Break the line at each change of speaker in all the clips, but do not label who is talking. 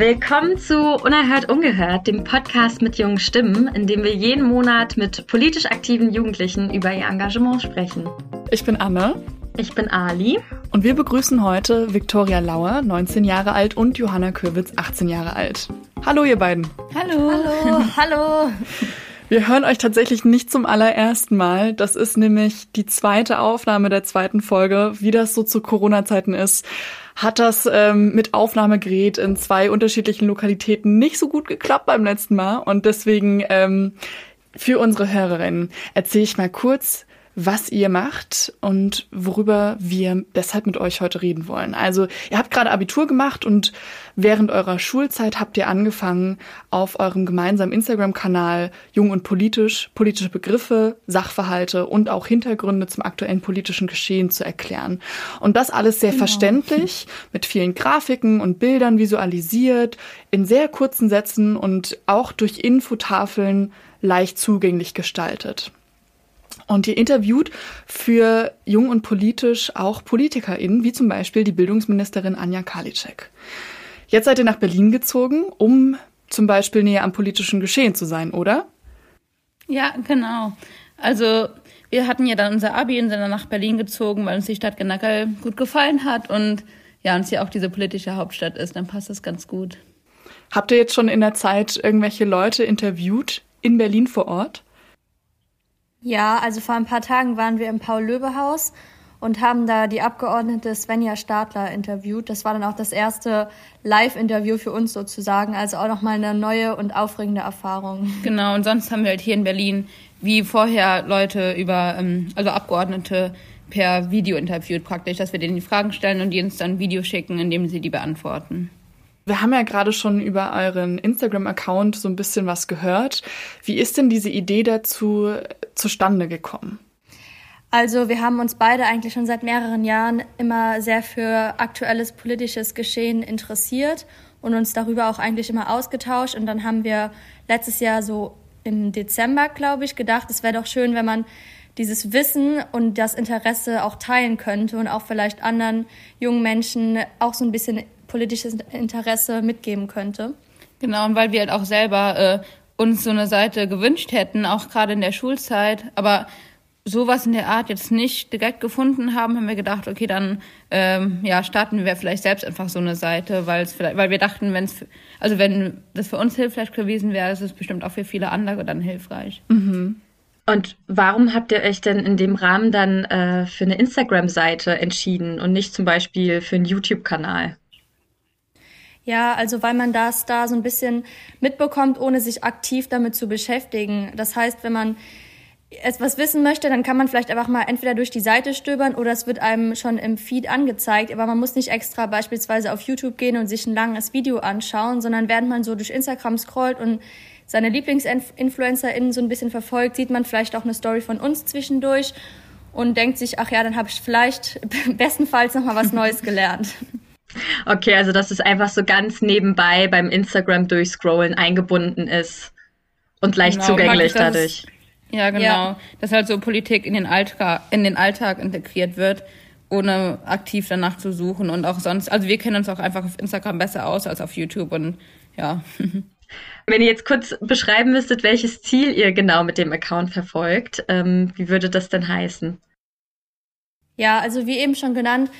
Willkommen zu Unerhört Ungehört, dem Podcast mit jungen Stimmen, in dem wir jeden Monat mit politisch aktiven Jugendlichen über ihr Engagement sprechen.
Ich bin Anne.
Ich bin Ali.
Und wir begrüßen heute Viktoria Lauer, 19 Jahre alt, und Johanna Kürwitz, 18 Jahre alt. Hallo, ihr beiden.
Hallo. Hallo. Hallo.
Wir hören euch tatsächlich nicht zum allerersten Mal. Das ist nämlich die zweite Aufnahme der zweiten Folge. Wie das so zu Corona-Zeiten ist, hat das ähm, mit Aufnahmegerät in zwei unterschiedlichen Lokalitäten nicht so gut geklappt beim letzten Mal. Und deswegen ähm, für unsere Hörerinnen erzähle ich mal kurz, was ihr macht und worüber wir deshalb mit euch heute reden wollen. Also ihr habt gerade Abitur gemacht und während eurer Schulzeit habt ihr angefangen, auf eurem gemeinsamen Instagram-Kanal Jung und Politisch politische Begriffe, Sachverhalte und auch Hintergründe zum aktuellen politischen Geschehen zu erklären. Und das alles sehr genau. verständlich, mit vielen Grafiken und Bildern visualisiert, in sehr kurzen Sätzen und auch durch Infotafeln leicht zugänglich gestaltet. Und ihr interviewt für Jung und Politisch auch PolitikerInnen, wie zum Beispiel die Bildungsministerin Anja Karliczek. Jetzt seid ihr nach Berlin gezogen, um zum Beispiel näher am politischen Geschehen zu sein, oder?
Ja, genau. Also wir hatten ja dann unser Abi und sind dann nach Berlin gezogen, weil uns die Stadt generell gut gefallen hat und ja, uns ja auch diese politische Hauptstadt ist, dann passt das ganz gut.
Habt ihr jetzt schon in der Zeit irgendwelche Leute interviewt in Berlin vor Ort?
Ja, also vor ein paar Tagen waren wir im Paul-Löbe-Haus und haben da die Abgeordnete Svenja Stadler interviewt. Das war dann auch das erste Live-Interview für uns sozusagen, also auch nochmal eine neue und aufregende Erfahrung.
Genau, und sonst haben wir halt hier in Berlin wie vorher Leute über, ähm, also Abgeordnete per Video interviewt praktisch, dass wir denen die Fragen stellen und die uns dann ein Video schicken, in dem sie die beantworten.
Wir haben ja gerade schon über euren Instagram-Account so ein bisschen was gehört. Wie ist denn diese Idee dazu zustande gekommen?
Also wir haben uns beide eigentlich schon seit mehreren Jahren immer sehr für aktuelles politisches Geschehen interessiert und uns darüber auch eigentlich immer ausgetauscht. Und dann haben wir letztes Jahr so im Dezember, glaube ich, gedacht, es wäre doch schön, wenn man dieses Wissen und das Interesse auch teilen könnte und auch vielleicht anderen jungen Menschen auch so ein bisschen politisches Interesse mitgeben könnte.
Genau, und weil wir halt auch selber äh, uns so eine Seite gewünscht hätten, auch gerade in der Schulzeit, aber sowas in der Art jetzt nicht direkt gefunden haben, haben wir gedacht, okay, dann ähm, ja starten wir vielleicht selbst einfach so eine Seite, weil es vielleicht, weil wir dachten, wenn es also wenn das für uns hilfreich gewesen wäre, ist es bestimmt auch für viele andere dann hilfreich.
Mhm. Und warum habt ihr euch denn in dem Rahmen dann äh, für eine Instagram-Seite entschieden und nicht zum Beispiel für einen YouTube-Kanal?
Ja, also weil man das da so ein bisschen mitbekommt, ohne sich aktiv damit zu beschäftigen. Das heißt, wenn man etwas wissen möchte, dann kann man vielleicht einfach mal entweder durch die Seite stöbern oder es wird einem schon im Feed angezeigt. Aber man muss nicht extra beispielsweise auf YouTube gehen und sich ein langes Video anschauen, sondern während man so durch Instagram scrollt und seine LieblingsinfluencerInnen so ein bisschen verfolgt, sieht man vielleicht auch eine Story von uns zwischendurch und denkt sich, ach ja, dann habe ich vielleicht bestenfalls noch mal was Neues gelernt.
Okay, also dass es einfach so ganz nebenbei beim Instagram durchscrollen eingebunden ist und leicht genau, zugänglich dadurch.
Es, ja, genau. Ja. Dass halt so Politik in den, Alltag, in den Alltag integriert wird, ohne aktiv danach zu suchen und auch sonst. Also wir kennen uns auch einfach auf Instagram besser aus als auf YouTube und ja.
Wenn ihr jetzt kurz beschreiben müsstet, welches Ziel ihr genau mit dem Account verfolgt, ähm, wie würde das denn heißen?
Ja, also wie eben schon genannt,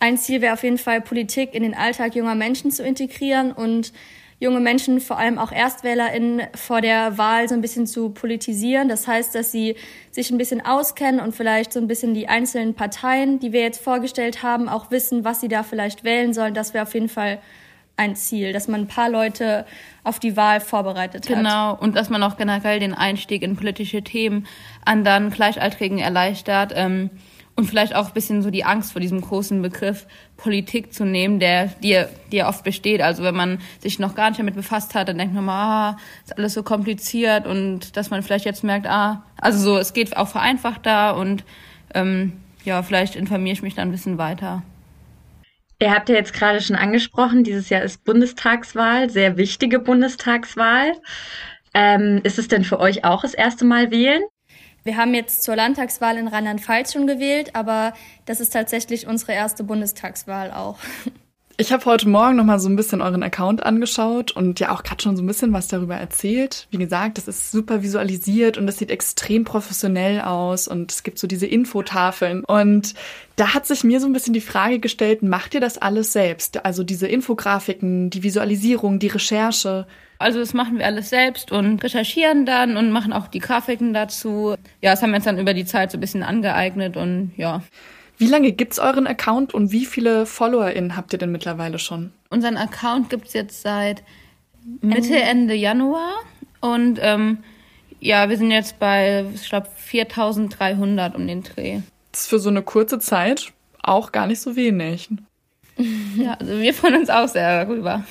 ein Ziel wäre auf jeden Fall, Politik in den Alltag junger Menschen zu integrieren und junge Menschen, vor allem auch ErstwählerInnen, vor der Wahl so ein bisschen zu politisieren. Das heißt, dass sie sich ein bisschen auskennen und vielleicht so ein bisschen die einzelnen Parteien, die wir jetzt vorgestellt haben, auch wissen, was sie da vielleicht wählen sollen. Das wäre auf jeden Fall ein Ziel, dass man ein paar Leute auf die Wahl vorbereitet
hat. Genau, und dass man auch generell den Einstieg in politische Themen anderen Gleichaltrigen erleichtert. Ähm und vielleicht auch ein bisschen so die Angst vor diesem großen Begriff Politik zu nehmen, der, die ja oft besteht. Also wenn man sich noch gar nicht damit befasst hat, dann denkt man mal, ah, ist alles so kompliziert und dass man vielleicht jetzt merkt, ah, also so, es geht auch vereinfacht da und ähm, ja, vielleicht informiere ich mich dann ein bisschen weiter.
Ihr habt ja jetzt gerade schon angesprochen, dieses Jahr ist Bundestagswahl, sehr wichtige Bundestagswahl. Ähm, ist es denn für euch auch das erste Mal wählen?
Wir haben jetzt zur Landtagswahl in Rheinland-Pfalz schon gewählt, aber das ist tatsächlich unsere erste Bundestagswahl auch.
Ich habe heute Morgen noch mal so ein bisschen euren Account angeschaut und ja auch gerade schon so ein bisschen was darüber erzählt. Wie gesagt, das ist super visualisiert und das sieht extrem professionell aus und es gibt so diese Infotafeln und da hat sich mir so ein bisschen die Frage gestellt, macht ihr das alles selbst? Also diese Infografiken, die Visualisierung, die Recherche?
Also das machen wir alles selbst und recherchieren dann und machen auch die Grafiken dazu. Ja, das haben wir uns dann über die Zeit so ein bisschen angeeignet und ja.
Wie lange gibt's euren Account und wie viele FollowerInnen habt ihr denn mittlerweile schon?
Unseren Account gibt's jetzt seit Mitte, Ende Januar und ähm, ja, wir sind jetzt bei, ich glaube, 4300 um den Dreh.
Das ist für so eine kurze Zeit auch gar nicht so wenig.
Ja, also wir freuen uns auch sehr darüber.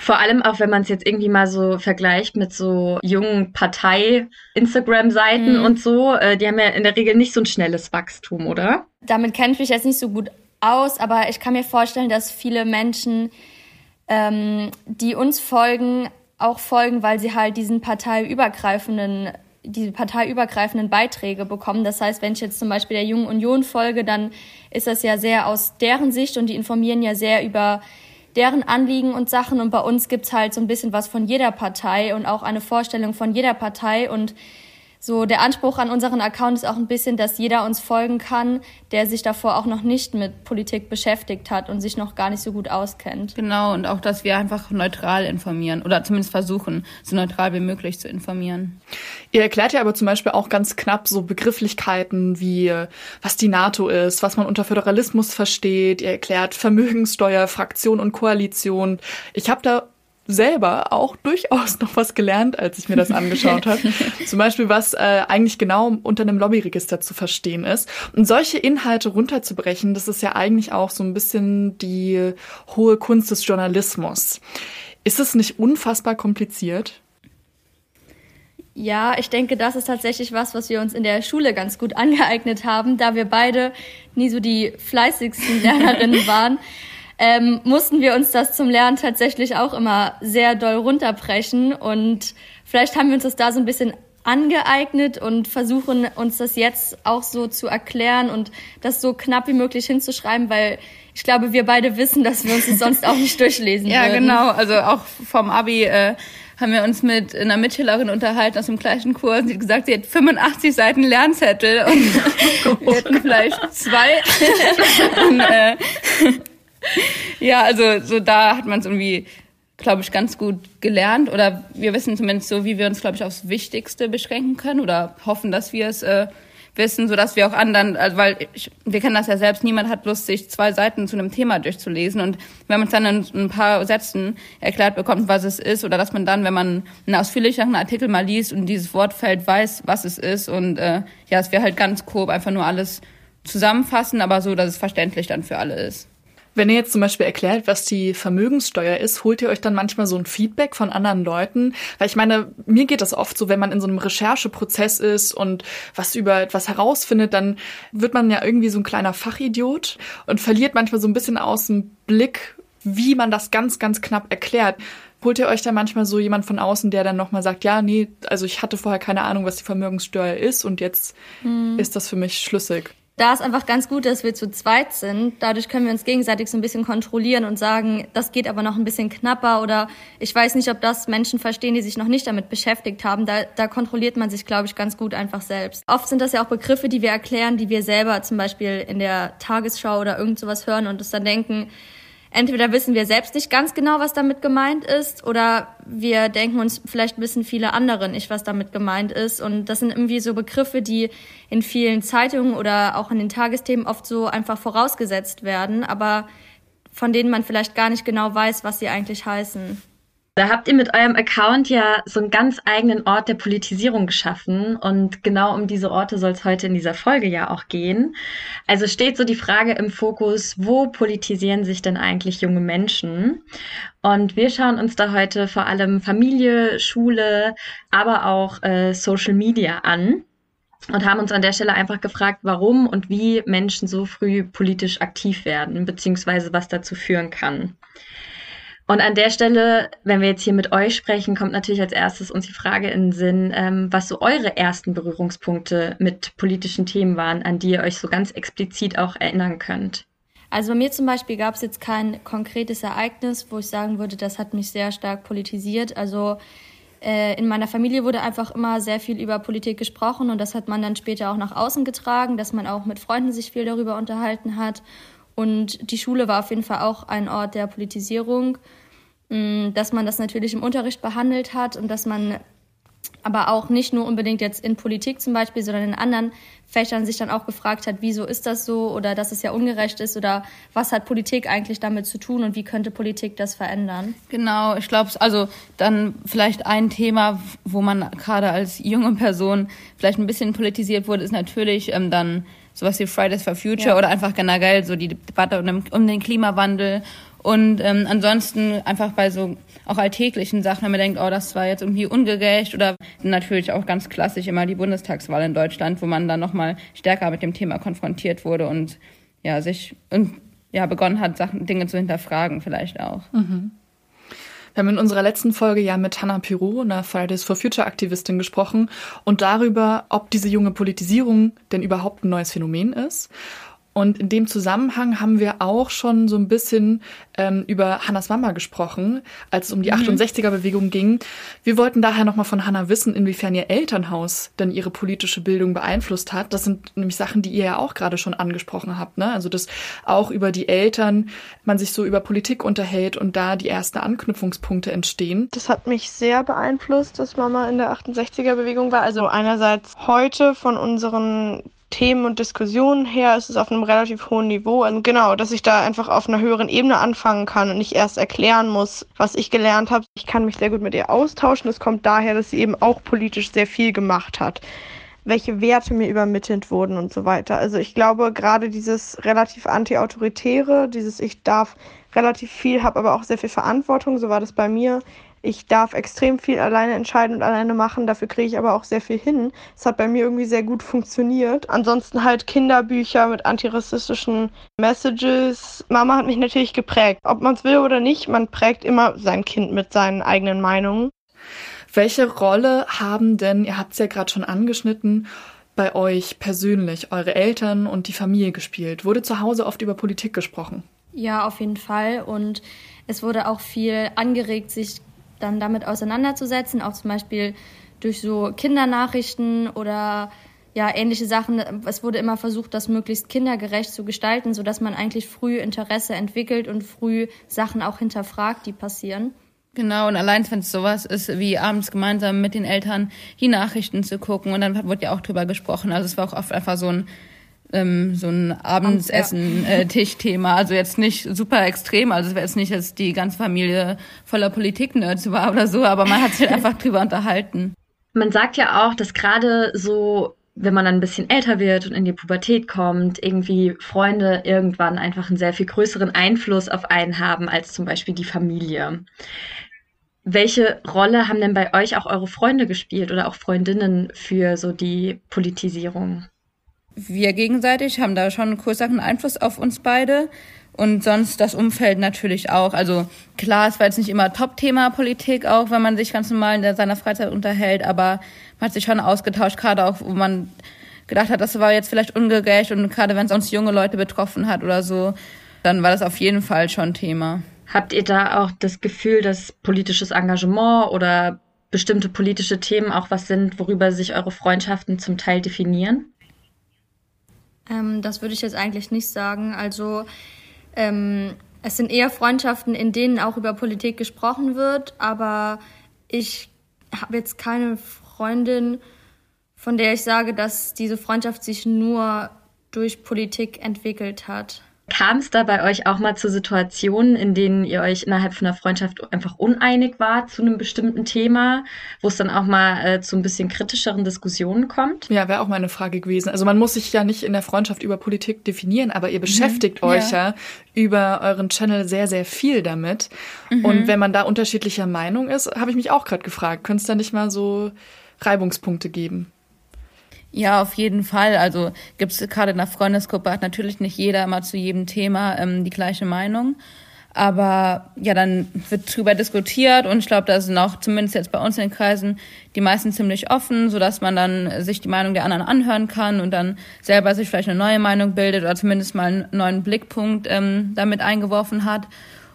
Vor allem auch, wenn man es jetzt irgendwie mal so vergleicht mit so jungen Partei-Instagram-Seiten mhm. und so. Äh, die haben ja in der Regel nicht so ein schnelles Wachstum, oder?
Damit kenne ich mich jetzt nicht so gut aus, aber ich kann mir vorstellen, dass viele Menschen, ähm, die uns folgen, auch folgen, weil sie halt diesen parteiübergreifenden diese parteiübergreifenden Beiträge bekommen. Das heißt, wenn ich jetzt zum Beispiel der Jungen Union folge, dann ist das ja sehr aus deren Sicht und die informieren ja sehr über deren Anliegen und Sachen. Und bei uns gibt's halt so ein bisschen was von jeder Partei und auch eine Vorstellung von jeder Partei. Und so der Anspruch an unseren Account ist auch ein bisschen, dass jeder uns folgen kann, der sich davor auch noch nicht mit Politik beschäftigt hat und sich noch gar nicht so gut auskennt.
Genau, und auch, dass wir einfach neutral informieren oder zumindest versuchen, so neutral wie möglich zu informieren.
Ihr erklärt ja aber zum Beispiel auch ganz knapp so Begrifflichkeiten wie, was die NATO ist, was man unter Föderalismus versteht. Ihr erklärt Vermögenssteuer, Fraktion und Koalition. Ich habe da selber auch durchaus noch was gelernt, als ich mir das angeschaut habe. Zum Beispiel, was äh, eigentlich genau unter einem Lobbyregister zu verstehen ist. Und solche Inhalte runterzubrechen, das ist ja eigentlich auch so ein bisschen die hohe Kunst des Journalismus. Ist es nicht unfassbar kompliziert?
Ja, ich denke, das ist tatsächlich was, was wir uns in der Schule ganz gut angeeignet haben, da wir beide nie so die fleißigsten Lernerinnen waren ähm, mussten wir uns das zum Lernen tatsächlich auch immer sehr doll runterbrechen. Und vielleicht haben wir uns das da so ein bisschen angeeignet und versuchen uns das jetzt auch so zu erklären und das so knapp wie möglich hinzuschreiben, weil ich glaube, wir beide wissen, dass wir uns das sonst auch nicht durchlesen
ja,
würden.
Ja, genau. Also auch vom Abi äh, haben wir uns mit einer Mitschülerin unterhalten aus dem gleichen Kurs. Sie hat gesagt, sie hat 85 Seiten Lernzettel und wir hätten vielleicht zwei. und, äh, ja, also so da hat man es irgendwie, glaube ich, ganz gut gelernt. Oder wir wissen zumindest so, wie wir uns, glaube ich, aufs Wichtigste beschränken können oder hoffen, dass wir es äh, wissen, so dass wir auch anderen, also weil ich, wir kennen das ja selbst, niemand hat Lust, sich zwei Seiten zu einem Thema durchzulesen. Und wenn man es dann in ein paar Sätzen erklärt bekommt, was es ist, oder dass man dann, wenn man einen ausführlicheren Artikel mal liest und dieses Wortfeld weiß, was es ist, und äh, ja, es wäre halt ganz grob einfach nur alles zusammenfassen, aber so, dass es verständlich dann für alle ist.
Wenn ihr jetzt zum Beispiel erklärt, was die Vermögenssteuer ist, holt ihr euch dann manchmal so ein Feedback von anderen Leuten? Weil ich meine, mir geht das oft so, wenn man in so einem Rechercheprozess ist und was über etwas herausfindet, dann wird man ja irgendwie so ein kleiner Fachidiot und verliert manchmal so ein bisschen aus dem Blick, wie man das ganz, ganz knapp erklärt. Holt ihr euch da manchmal so jemand von außen, der dann nochmal sagt, ja, nee, also ich hatte vorher keine Ahnung, was die Vermögenssteuer ist und jetzt hm. ist das für mich schlüssig?
Da ist einfach ganz gut, dass wir zu zweit sind. Dadurch können wir uns gegenseitig so ein bisschen kontrollieren und sagen, das geht aber noch ein bisschen knapper oder ich weiß nicht, ob das Menschen verstehen, die sich noch nicht damit beschäftigt haben. Da, da kontrolliert man sich, glaube ich, ganz gut einfach selbst. Oft sind das ja auch Begriffe, die wir erklären, die wir selber zum Beispiel in der Tagesschau oder irgend sowas hören und es dann denken, entweder wissen wir selbst nicht ganz genau, was damit gemeint ist, oder wir denken uns, vielleicht wissen viele andere nicht, was damit gemeint ist. Und das sind irgendwie so Begriffe, die in vielen Zeitungen oder auch in den Tagesthemen oft so einfach vorausgesetzt werden, aber von denen man vielleicht gar nicht genau weiß, was sie eigentlich heißen.
Da habt ihr mit eurem Account ja so einen ganz eigenen Ort der Politisierung geschaffen und genau um diese Orte soll es heute in dieser Folge ja auch gehen. Also steht so die Frage im Fokus, wo politisieren sich denn eigentlich junge Menschen? Und wir schauen uns da heute vor allem Familie, Schule, aber auch äh, Social Media an und haben uns an der Stelle einfach gefragt, warum und wie Menschen so früh politisch aktiv werden, beziehungsweise was dazu führen kann. Und an der Stelle, wenn wir jetzt hier mit euch sprechen, kommt natürlich als erstes uns die Frage in den Sinn, ähm, was so eure ersten Berührungspunkte mit politischen Themen waren, an die ihr euch so ganz explizit auch erinnern könnt.
Also bei mir zum Beispiel gab es jetzt kein konkretes Ereignis, wo ich sagen würde, das hat mich sehr stark politisiert. Also äh, in meiner Familie wurde einfach immer sehr viel über Politik gesprochen und das hat man dann später auch nach außen getragen, dass man auch mit Freunden sich viel darüber unterhalten hat. Und die Schule war auf jeden Fall auch ein Ort der Politisierung, dass man das natürlich im Unterricht behandelt hat und dass man aber auch nicht nur unbedingt jetzt in Politik zum Beispiel, sondern in anderen Fächern sich dann auch gefragt hat, wieso ist das so oder dass es ja ungerecht ist oder was hat Politik eigentlich damit zu tun und wie könnte Politik das verändern?
Genau, ich glaube, also dann vielleicht ein Thema, wo man gerade als junge Person vielleicht ein bisschen politisiert wurde, ist natürlich ähm, dann sowas wie Fridays for Future ja. oder einfach generell so die Debatte um, um den Klimawandel und ähm, ansonsten einfach bei so auch alltäglichen Sachen, wenn man denkt, oh, das war jetzt irgendwie ungerecht oder natürlich auch ganz klassisch immer die Bundestagswahl in Deutschland, wo man dann nochmal stärker mit dem Thema konfrontiert wurde und ja, sich und ja, begonnen hat, Sachen, Dinge zu hinterfragen vielleicht auch.
Mhm. Wir haben in unserer letzten Folge ja mit Hannah Pirou, einer Fridays for Future Aktivistin, gesprochen und darüber, ob diese junge Politisierung denn überhaupt ein neues Phänomen ist und in dem Zusammenhang haben wir auch schon so ein bisschen ähm, über Hannas Mama gesprochen, als es um die mhm. 68er-Bewegung ging. Wir wollten daher nochmal von Hannah wissen, inwiefern ihr Elternhaus denn ihre politische Bildung beeinflusst hat. Das sind nämlich Sachen, die ihr ja auch gerade schon angesprochen habt. Ne? Also dass auch über die Eltern man sich so über Politik unterhält und da die ersten Anknüpfungspunkte entstehen.
Das hat mich sehr beeinflusst, dass Mama in der 68er-Bewegung war. Also einerseits heute von unseren Themen und Diskussionen her ist es auf einem relativ hohen Niveau. Und genau, dass ich da einfach auf einer höheren Ebene anfangen kann und nicht erst erklären muss, was ich gelernt habe. Ich kann mich sehr gut mit ihr austauschen. Das kommt daher, dass sie eben auch politisch sehr viel gemacht hat. Welche Werte mir übermittelt wurden und so weiter. Also ich glaube, gerade dieses relativ anti-autoritäre, dieses ich darf relativ viel, habe aber auch sehr viel Verantwortung, so war das bei mir, ich darf extrem viel alleine entscheiden und alleine machen, dafür kriege ich aber auch sehr viel hin. Es hat bei mir irgendwie sehr gut funktioniert. Ansonsten halt Kinderbücher mit antirassistischen Messages. Mama hat mich natürlich geprägt. Ob man es will oder nicht, man prägt immer sein Kind mit seinen eigenen Meinungen.
Welche Rolle haben denn, ihr habt es ja gerade schon angeschnitten, bei euch persönlich, eure Eltern und die Familie gespielt? Wurde zu Hause oft über Politik gesprochen?
Ja, auf jeden Fall. Und es wurde auch viel angeregt, sich dann damit auseinanderzusetzen, auch zum Beispiel durch so Kindernachrichten oder ja, ähnliche Sachen. Es wurde immer versucht, das möglichst kindergerecht zu gestalten, sodass man eigentlich früh Interesse entwickelt und früh Sachen auch hinterfragt, die passieren.
Genau, und allein wenn es sowas ist, wie abends gemeinsam mit den Eltern die Nachrichten zu gucken und dann wurde ja auch drüber gesprochen. Also es war auch oft einfach so ein ähm, so ein Abendsessen-Tischthema. Äh, also jetzt nicht super extrem, also es wäre jetzt nicht, dass die ganze Familie voller Politik-Nerds war oder so, aber man hat sich einfach drüber unterhalten.
Man sagt ja auch, dass gerade so wenn man dann ein bisschen älter wird und in die Pubertät kommt, irgendwie Freunde irgendwann einfach einen sehr viel größeren Einfluss auf einen haben als zum Beispiel die Familie. Welche Rolle haben denn bei euch auch eure Freunde gespielt oder auch Freundinnen für so die Politisierung?
Wir gegenseitig haben da schon einen größeren Einfluss auf uns beide. Und sonst das Umfeld natürlich auch. Also klar, es war jetzt nicht immer Top-Thema Politik, auch wenn man sich ganz normal in seiner Freizeit unterhält, aber man hat sich schon ausgetauscht, gerade auch, wo man gedacht hat, das war jetzt vielleicht ungerecht und gerade wenn es uns junge Leute betroffen hat oder so, dann war das auf jeden Fall schon Thema.
Habt ihr da auch das Gefühl, dass politisches Engagement oder bestimmte politische Themen auch was sind, worüber sich eure Freundschaften zum Teil definieren?
Ähm, das würde ich jetzt eigentlich nicht sagen. Also ähm, es sind eher Freundschaften, in denen auch über Politik gesprochen wird, aber ich habe jetzt keine Freundin, von der ich sage, dass diese Freundschaft sich nur durch Politik entwickelt hat.
Kam es da bei euch auch mal zu Situationen, in denen ihr euch innerhalb von einer Freundschaft einfach uneinig wart zu einem bestimmten Thema, wo es dann auch mal äh, zu ein bisschen kritischeren Diskussionen kommt?
Ja, wäre auch meine Frage gewesen. Also man muss sich ja nicht in der Freundschaft über Politik definieren, aber ihr mhm. beschäftigt mhm, euch ja. ja. über euren Channel sehr, sehr viel damit. Mhm. Und wenn man da unterschiedlicher Meinung ist, habe ich mich auch gerade gefragt, könnte es da nicht mal so Reibungspunkte geben?
Ja, auf jeden Fall. Also gibt es gerade in der Freundesgruppe hat natürlich nicht jeder immer zu jedem Thema ähm, die gleiche Meinung. Aber ja, dann wird drüber diskutiert und ich glaube, da sind auch zumindest jetzt bei uns in den Kreisen die meisten ziemlich offen, so dass man dann sich die Meinung der anderen anhören kann und dann selber sich vielleicht eine neue Meinung bildet oder zumindest mal einen neuen Blickpunkt ähm, damit eingeworfen hat.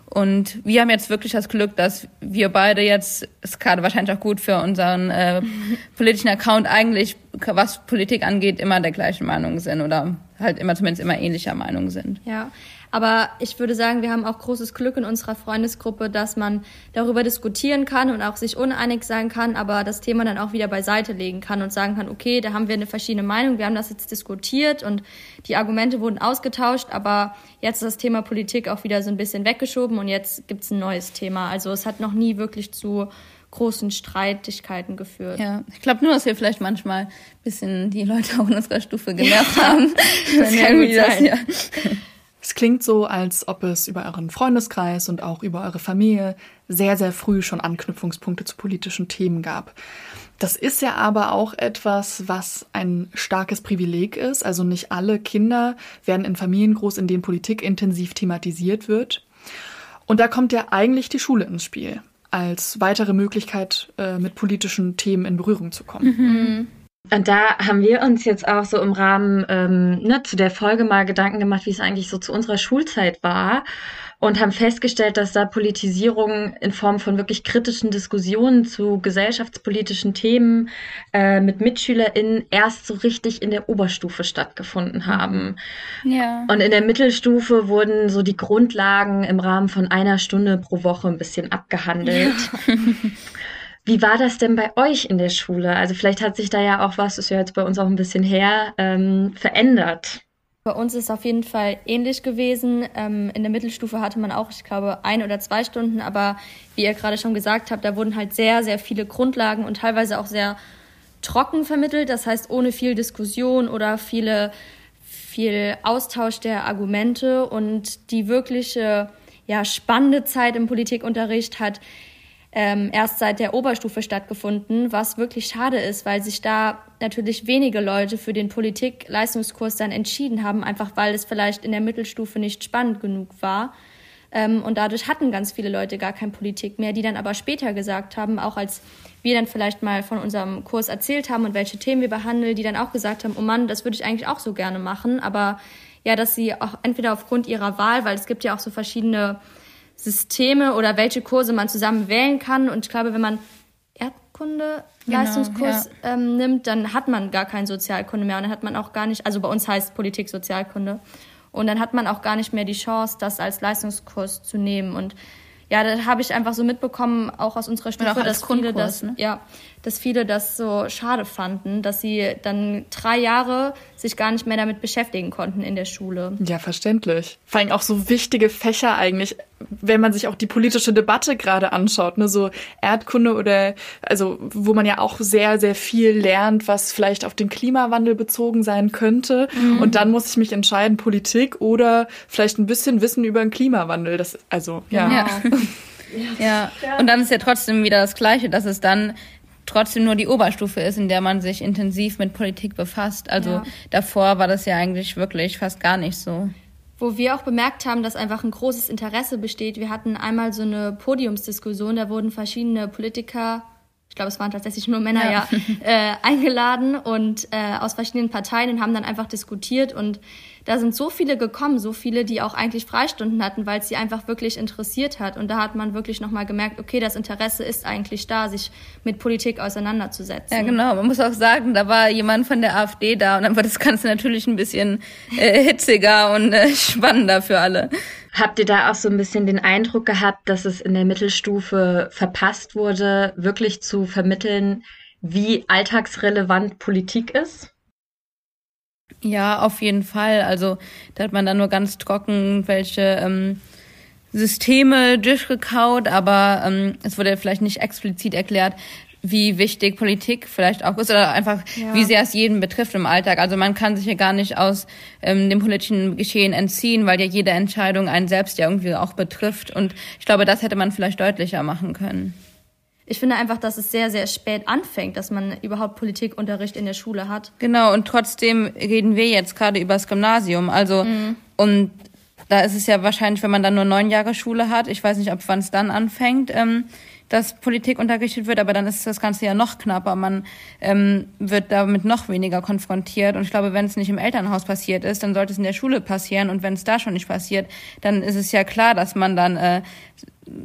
Und wir haben jetzt wirklich das Glück, dass wir beide jetzt, ist gerade wahrscheinlich auch gut für unseren äh, politischen Account eigentlich, was Politik angeht, immer der gleichen Meinung sind oder halt immer zumindest immer ähnlicher Meinung sind.
Ja, aber ich würde sagen, wir haben auch großes Glück in unserer Freundesgruppe, dass man darüber diskutieren kann und auch sich uneinig sein kann, aber das Thema dann auch wieder beiseite legen kann und sagen kann, okay, da haben wir eine verschiedene Meinung, wir haben das jetzt diskutiert und die Argumente wurden ausgetauscht, aber jetzt ist das Thema Politik auch wieder so ein bisschen weggeschoben und jetzt gibt's ein neues Thema. Also es hat noch nie wirklich zu großen Streitigkeiten geführt.
Ja, ich glaube nur, dass wir vielleicht manchmal ein bisschen die Leute auch in unserer Stufe genervt haben.
das kann gut sein. Das, ja. Es klingt so, als ob es über euren Freundeskreis und auch über eure Familie sehr, sehr früh schon Anknüpfungspunkte zu politischen Themen gab. Das ist ja aber auch etwas, was ein starkes Privileg ist. Also nicht alle Kinder werden in Familien groß, in denen Politik intensiv thematisiert wird. Und da kommt ja eigentlich die Schule ins Spiel, als weitere Möglichkeit, äh, mit politischen Themen in Berührung zu kommen. Mhm.
Und da haben wir uns jetzt auch so im Rahmen ähm, ne, zu der Folge mal Gedanken gemacht, wie es eigentlich so zu unserer Schulzeit war und haben festgestellt, dass da Politisierung in Form von wirklich kritischen Diskussionen zu gesellschaftspolitischen Themen äh, mit MitschülerInnen erst so richtig in der Oberstufe stattgefunden haben. Ja. Und in der Mittelstufe wurden so die Grundlagen im Rahmen von einer Stunde pro Woche ein bisschen abgehandelt. Ja. Wie war das denn bei euch in der Schule? Also vielleicht hat sich da ja auch was, ist ja jetzt bei uns auch ein bisschen her, ähm, verändert.
Bei uns ist es auf jeden Fall ähnlich gewesen. Ähm, in der Mittelstufe hatte man auch, ich glaube, ein oder zwei Stunden, aber wie ihr gerade schon gesagt habt, da wurden halt sehr, sehr viele Grundlagen und teilweise auch sehr trocken vermittelt. Das heißt, ohne viel Diskussion oder viele, viel Austausch der Argumente und die wirkliche, ja, spannende Zeit im Politikunterricht hat ähm, erst seit der Oberstufe stattgefunden, was wirklich schade ist, weil sich da natürlich wenige Leute für den Politik-Leistungskurs dann entschieden haben, einfach weil es vielleicht in der Mittelstufe nicht spannend genug war. Ähm, und dadurch hatten ganz viele Leute gar kein Politik mehr, die dann aber später gesagt haben, auch als wir dann vielleicht mal von unserem Kurs erzählt haben und welche Themen wir behandeln, die dann auch gesagt haben, oh Mann, das würde ich eigentlich auch so gerne machen, aber ja, dass sie auch entweder aufgrund ihrer Wahl, weil es gibt ja auch so verschiedene Systeme oder welche Kurse man zusammen wählen kann. Und ich glaube, wenn man Erdkunde genau, Leistungskurs ja. ähm, nimmt, dann hat man gar keinen Sozialkunde mehr und dann hat man auch gar nicht, also bei uns heißt Politik Sozialkunde. Und dann hat man auch gar nicht mehr die Chance, das als Leistungskurs zu nehmen. Und ja, da habe ich einfach so mitbekommen, auch aus unserer Stufe, dass viele das, ne? ja, dass viele das so schade fanden, dass sie dann drei Jahre sich gar nicht mehr damit beschäftigen konnten in der Schule.
Ja, verständlich. Vor allem auch so wichtige Fächer eigentlich, wenn man sich auch die politische Debatte gerade anschaut, ne, so Erdkunde oder, also, wo man ja auch sehr, sehr viel lernt, was vielleicht auf den Klimawandel bezogen sein könnte. Mhm. Und dann muss ich mich entscheiden, Politik oder vielleicht ein bisschen Wissen über den Klimawandel. Das, also, ja.
ja. Ja. ja. Und dann ist ja trotzdem wieder das Gleiche, dass es dann trotzdem nur die Oberstufe ist, in der man sich intensiv mit Politik befasst. Also ja. davor war das ja eigentlich wirklich fast gar nicht so.
Wo wir auch bemerkt haben, dass einfach ein großes Interesse besteht. Wir hatten einmal so eine Podiumsdiskussion, da wurden verschiedene Politiker ich glaube, es waren tatsächlich nur Männer ja, ja äh, eingeladen und äh, aus verschiedenen Parteien und haben dann einfach diskutiert und da sind so viele gekommen, so viele, die auch eigentlich Freistunden hatten, weil es sie einfach wirklich interessiert hat. Und da hat man wirklich nochmal gemerkt, okay, das Interesse ist eigentlich da, sich mit Politik auseinanderzusetzen.
Ja, genau. Man muss auch sagen, da war jemand von der AfD da und dann war das Ganze natürlich ein bisschen äh, hitziger und äh, spannender für alle.
Habt ihr da auch so ein bisschen den Eindruck gehabt, dass es in der Mittelstufe verpasst wurde, wirklich zu vermitteln, wie alltagsrelevant Politik ist?
Ja, auf jeden Fall. Also da hat man dann nur ganz trocken welche ähm, Systeme durchgekaut, aber ähm, es wurde vielleicht nicht explizit erklärt, wie wichtig Politik vielleicht auch ist oder einfach, ja. wie sehr es jeden betrifft im Alltag. Also man kann sich ja gar nicht aus ähm, dem politischen Geschehen entziehen, weil ja jede Entscheidung einen selbst ja irgendwie auch betrifft. Und ich glaube, das hätte man vielleicht deutlicher machen können
ich finde einfach, dass es sehr, sehr spät anfängt, dass man überhaupt Politikunterricht in der Schule hat.
Genau, und trotzdem reden wir jetzt gerade über das Gymnasium. Also, mhm. und Da ist es ja wahrscheinlich, wenn man dann nur neun Jahre Schule hat, ich weiß nicht, ab wann es dann anfängt, ähm, dass Politik unterrichtet wird, aber dann ist das Ganze ja noch knapper. Man ähm, wird damit noch weniger konfrontiert. Und ich glaube, wenn es nicht im Elternhaus passiert ist, dann sollte es in der Schule passieren. Und wenn es da schon nicht passiert, dann ist es ja klar, dass man dann äh,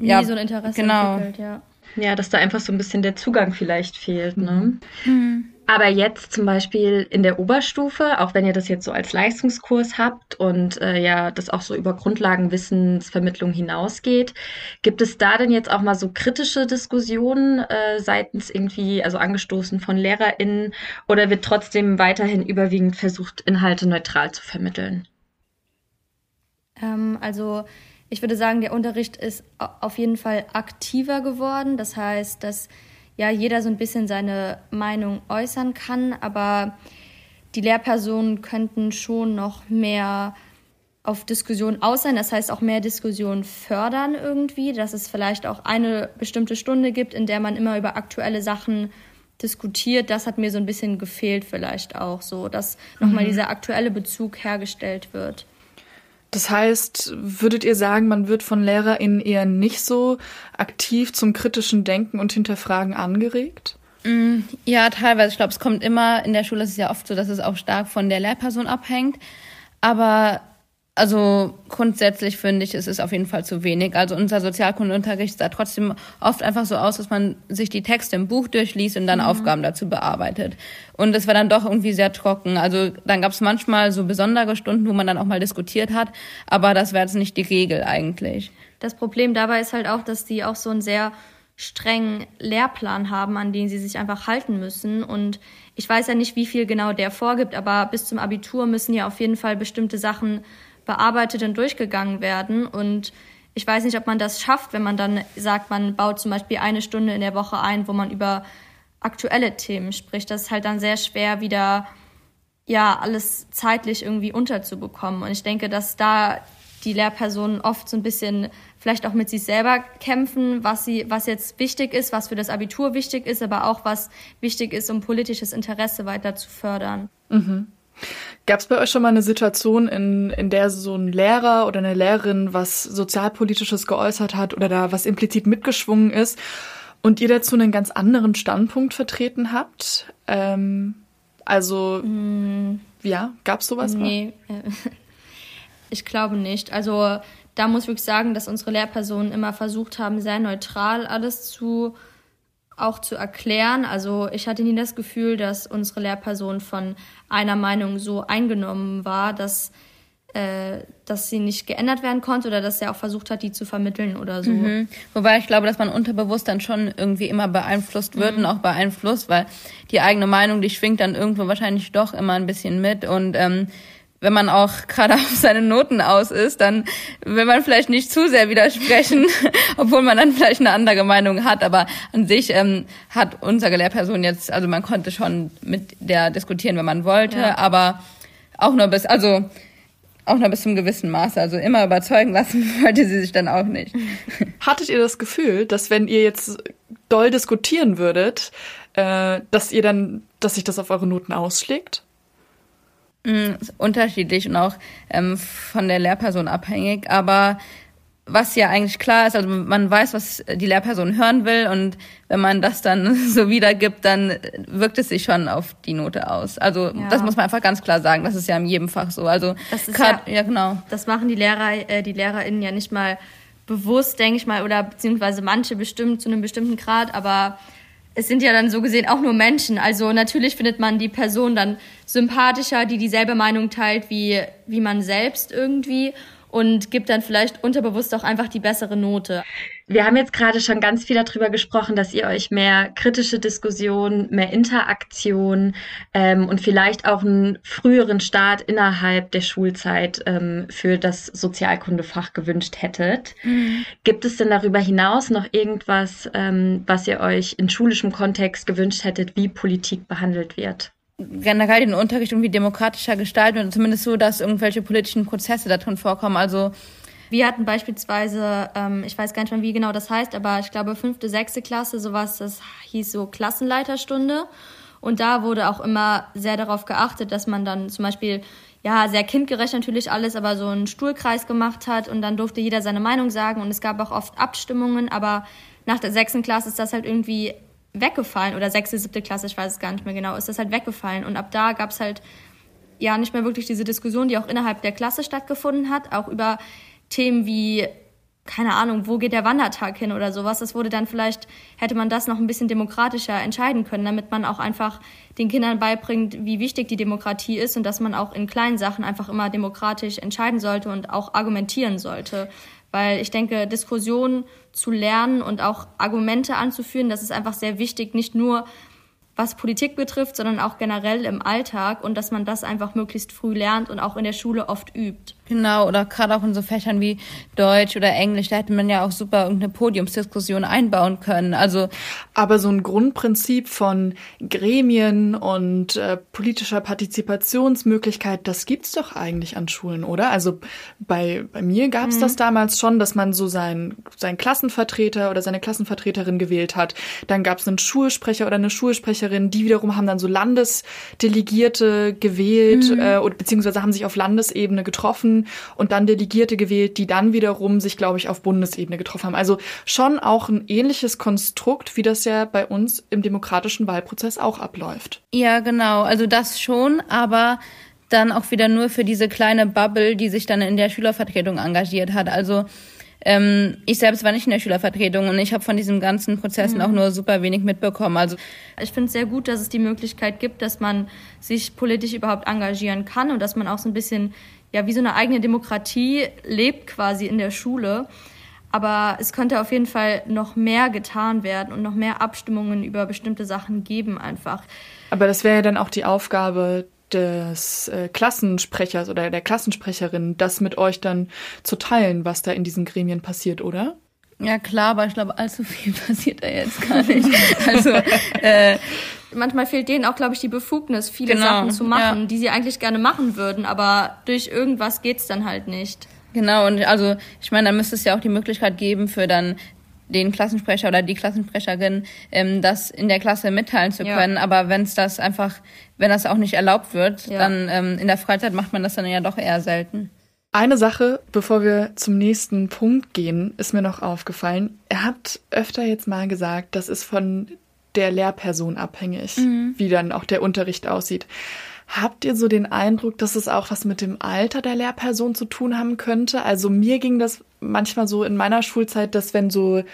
ja, Nie so ein Interesse
genau. entwickelt, ja. Ja, dass da einfach so ein bisschen der Zugang vielleicht fehlt. Ne? Mhm. Aber jetzt zum Beispiel in der Oberstufe, auch wenn ihr das jetzt so als Leistungskurs habt und äh, ja, das auch so über Grundlagenwissensvermittlung hinausgeht, gibt es da denn jetzt auch mal so kritische Diskussionen äh, seitens irgendwie, also angestoßen von LehrerInnen oder wird trotzdem weiterhin überwiegend versucht, Inhalte neutral zu vermitteln?
Ähm, also ich würde sagen, der Unterricht ist auf jeden Fall aktiver geworden. Das heißt, dass ja jeder so ein bisschen seine Meinung äußern kann, aber die Lehrpersonen könnten schon noch mehr auf Diskussion aus sein, das heißt auch mehr Diskussion fördern irgendwie, dass es vielleicht auch eine bestimmte Stunde gibt, in der man immer über aktuelle Sachen diskutiert. Das hat mir so ein bisschen gefehlt vielleicht auch so, dass mhm. nochmal dieser aktuelle Bezug hergestellt wird.
Das heißt, würdet ihr sagen, man wird von LehrerInnen eher nicht so aktiv zum kritischen Denken und Hinterfragen angeregt?
Mm, ja, teilweise. Ich glaube, es kommt immer, in der Schule ist ja oft so, dass es auch stark von der Lehrperson abhängt. Aber also grundsätzlich finde ich, es ist auf jeden Fall zu wenig. Also unser Sozialkundeunterricht sah trotzdem oft einfach so aus, dass man sich die Texte im Buch durchliest und dann mhm. Aufgaben dazu bearbeitet. Und es war dann doch irgendwie sehr trocken. Also dann gab es manchmal so besondere Stunden, wo man dann auch mal diskutiert hat, aber das wäre jetzt nicht die Regel eigentlich.
Das Problem dabei ist halt auch, dass die auch so einen sehr strengen Lehrplan haben, an den sie sich einfach halten müssen. Und ich weiß ja nicht, wie viel genau der vorgibt, aber bis zum Abitur müssen ja auf jeden Fall bestimmte Sachen bearbeitet und durchgegangen werden. Und ich weiß nicht, ob man das schafft, wenn man dann sagt, man baut zum Beispiel eine Stunde in der Woche ein, wo man über aktuelle Themen spricht. Das ist halt dann sehr schwer, wieder ja alles zeitlich irgendwie unterzubekommen. Und ich denke, dass da die Lehrpersonen oft so ein bisschen vielleicht auch mit sich selber kämpfen, was sie, was jetzt wichtig ist, was für das Abitur wichtig ist, aber auch was wichtig ist, um politisches Interesse weiter zu fördern.
Mhm. Gab es bei euch schon mal eine Situation, in, in der so ein Lehrer oder eine Lehrerin was Sozialpolitisches geäußert hat oder da was implizit mitgeschwungen ist und ihr dazu einen ganz anderen Standpunkt vertreten habt? Ähm, also, mm. ja, gab es sowas
nee, mal? ich glaube nicht. Also da muss ich wirklich sagen, dass unsere Lehrpersonen immer versucht haben, sehr neutral alles zu auch zu erklären. Also ich hatte nie das Gefühl, dass unsere Lehrperson von einer Meinung so eingenommen war, dass äh, dass sie nicht geändert werden konnte oder dass er auch versucht hat, die zu vermitteln oder so. Mhm.
Wobei ich glaube, dass man unterbewusst dann schon irgendwie immer beeinflusst wird mhm. und auch beeinflusst, weil die eigene Meinung, die schwingt dann irgendwo wahrscheinlich doch immer ein bisschen mit und ähm, wenn man auch gerade auf seine Noten aus ist, dann will man vielleicht nicht zu sehr widersprechen, obwohl man dann vielleicht eine andere Meinung hat. Aber an sich ähm, hat unsere Lehrperson jetzt, also man konnte schon mit der diskutieren, wenn man wollte, ja. aber auch nur bis, also auch nur bis zum gewissen Maße. Also immer überzeugen lassen wollte sie sich dann auch nicht.
Hattet ihr das Gefühl, dass wenn ihr jetzt doll diskutieren würdet, äh, dass ihr dann, dass sich das auf eure Noten ausschlägt?
Mm, unterschiedlich und auch ähm, von der Lehrperson abhängig. Aber was ja eigentlich klar ist, also man weiß, was die Lehrperson hören will und wenn man das dann so wiedergibt, dann wirkt es sich schon auf die Note aus. Also ja. das muss man einfach ganz klar sagen. Das ist ja in jedem Fach so. Also
grad, ja, ja, genau. Das machen die Lehrer, äh, die LehrerInnen ja nicht mal bewusst, denke ich mal, oder beziehungsweise manche bestimmt zu einem bestimmten Grad, aber es sind ja dann so gesehen auch nur Menschen. Also natürlich findet man die Person dann sympathischer, die dieselbe Meinung teilt wie, wie man selbst irgendwie und gibt dann vielleicht unterbewusst auch einfach die bessere Note.
Wir haben jetzt gerade schon ganz viel darüber gesprochen, dass ihr euch mehr kritische Diskussion, mehr Interaktion ähm, und vielleicht auch einen früheren Start innerhalb der Schulzeit ähm, für das Sozialkundefach gewünscht hättet. Mhm. Gibt es denn darüber hinaus noch irgendwas, ähm, was ihr euch in schulischem Kontext gewünscht hättet, wie Politik behandelt wird?
Generell den Unterricht irgendwie demokratischer gestalten und zumindest so, dass irgendwelche politischen Prozesse da drin vorkommen. Also
wir hatten beispielsweise, ähm, ich weiß gar nicht mehr, wie genau das heißt, aber ich glaube fünfte, sechste Klasse, sowas, das hieß so Klassenleiterstunde. Und da wurde auch immer sehr darauf geachtet, dass man dann zum Beispiel ja, sehr kindgerecht natürlich alles, aber so einen Stuhlkreis gemacht hat und dann durfte jeder seine Meinung sagen und es gab auch oft Abstimmungen, aber nach der sechsten Klasse ist das halt irgendwie weggefallen oder sechste, siebte Klasse, ich weiß es gar nicht mehr genau, ist das halt weggefallen und ab da gab es halt ja nicht mehr wirklich diese Diskussion, die auch innerhalb der Klasse stattgefunden hat, auch über Themen wie keine Ahnung, wo geht der Wandertag hin oder sowas. Das wurde dann vielleicht, hätte man das noch ein bisschen demokratischer entscheiden können, damit man auch einfach den Kindern beibringt, wie wichtig die Demokratie ist und dass man auch in kleinen Sachen einfach immer demokratisch entscheiden sollte und auch argumentieren sollte. Weil ich denke, Diskussionen zu lernen und auch Argumente anzuführen, das ist einfach sehr wichtig, nicht nur was Politik betrifft, sondern auch generell im Alltag und dass man das einfach möglichst früh lernt und auch in der Schule oft übt.
Genau, oder gerade auch in so Fächern wie Deutsch oder Englisch, da hätte man ja auch super irgendeine Podiumsdiskussion einbauen können. Also
aber so ein Grundprinzip von Gremien und äh, politischer Partizipationsmöglichkeit, das gibt's doch eigentlich an Schulen, oder? Also bei bei mir gab's mhm. das damals schon, dass man so seinen seinen Klassenvertreter oder seine Klassenvertreterin gewählt hat. Dann gab's einen Schulsprecher oder eine Schulsprecherin, die wiederum haben dann so Landesdelegierte gewählt mhm. äh, beziehungsweise haben sich auf Landesebene getroffen und dann Delegierte gewählt, die dann wiederum sich, glaube ich, auf Bundesebene getroffen haben. Also schon auch ein ähnliches Konstrukt, wie das ja bei uns im demokratischen Wahlprozess auch abläuft.
Ja, genau. Also das schon, aber dann auch wieder nur für diese kleine Bubble, die sich dann in der Schülervertretung engagiert hat. Also ähm, ich selbst war nicht in der Schülervertretung und ich habe von diesen ganzen Prozessen mhm. auch nur super wenig mitbekommen. Also
ich finde es sehr gut, dass es die Möglichkeit gibt, dass man sich politisch überhaupt engagieren kann und dass man auch so ein bisschen ja wie so eine eigene Demokratie lebt quasi in der Schule. Aber es könnte auf jeden Fall noch mehr getan werden und noch mehr Abstimmungen über bestimmte Sachen geben einfach.
Aber das wäre ja dann auch die Aufgabe des äh, Klassensprechers oder der Klassensprecherin, das mit euch dann zu teilen, was da in diesen Gremien passiert, oder?
Ja klar, aber ich glaube, allzu viel passiert da jetzt gar nicht. also
äh, manchmal fehlt denen auch, glaube ich, die Befugnis, viele genau, Sachen zu machen, ja. die sie eigentlich gerne machen würden, aber durch irgendwas geht's dann halt nicht.
Genau, und also ich meine, da müsste es ja auch die Möglichkeit geben für dann den Klassensprecher oder die Klassensprecherin, ähm, das in der Klasse mitteilen zu können. Ja. Aber wenn es das einfach, wenn das auch nicht erlaubt wird, ja. dann ähm, in der Freizeit macht man das dann ja doch eher selten.
Eine Sache, bevor wir zum nächsten Punkt gehen, ist mir noch aufgefallen. Er hat öfter jetzt mal gesagt, das ist von der Lehrperson abhängig, mhm. wie dann auch der Unterricht aussieht. Habt ihr so den Eindruck, dass es auch was mit dem Alter der Lehrperson zu tun haben könnte? Also mir ging das manchmal so in meiner Schulzeit, dass wenn so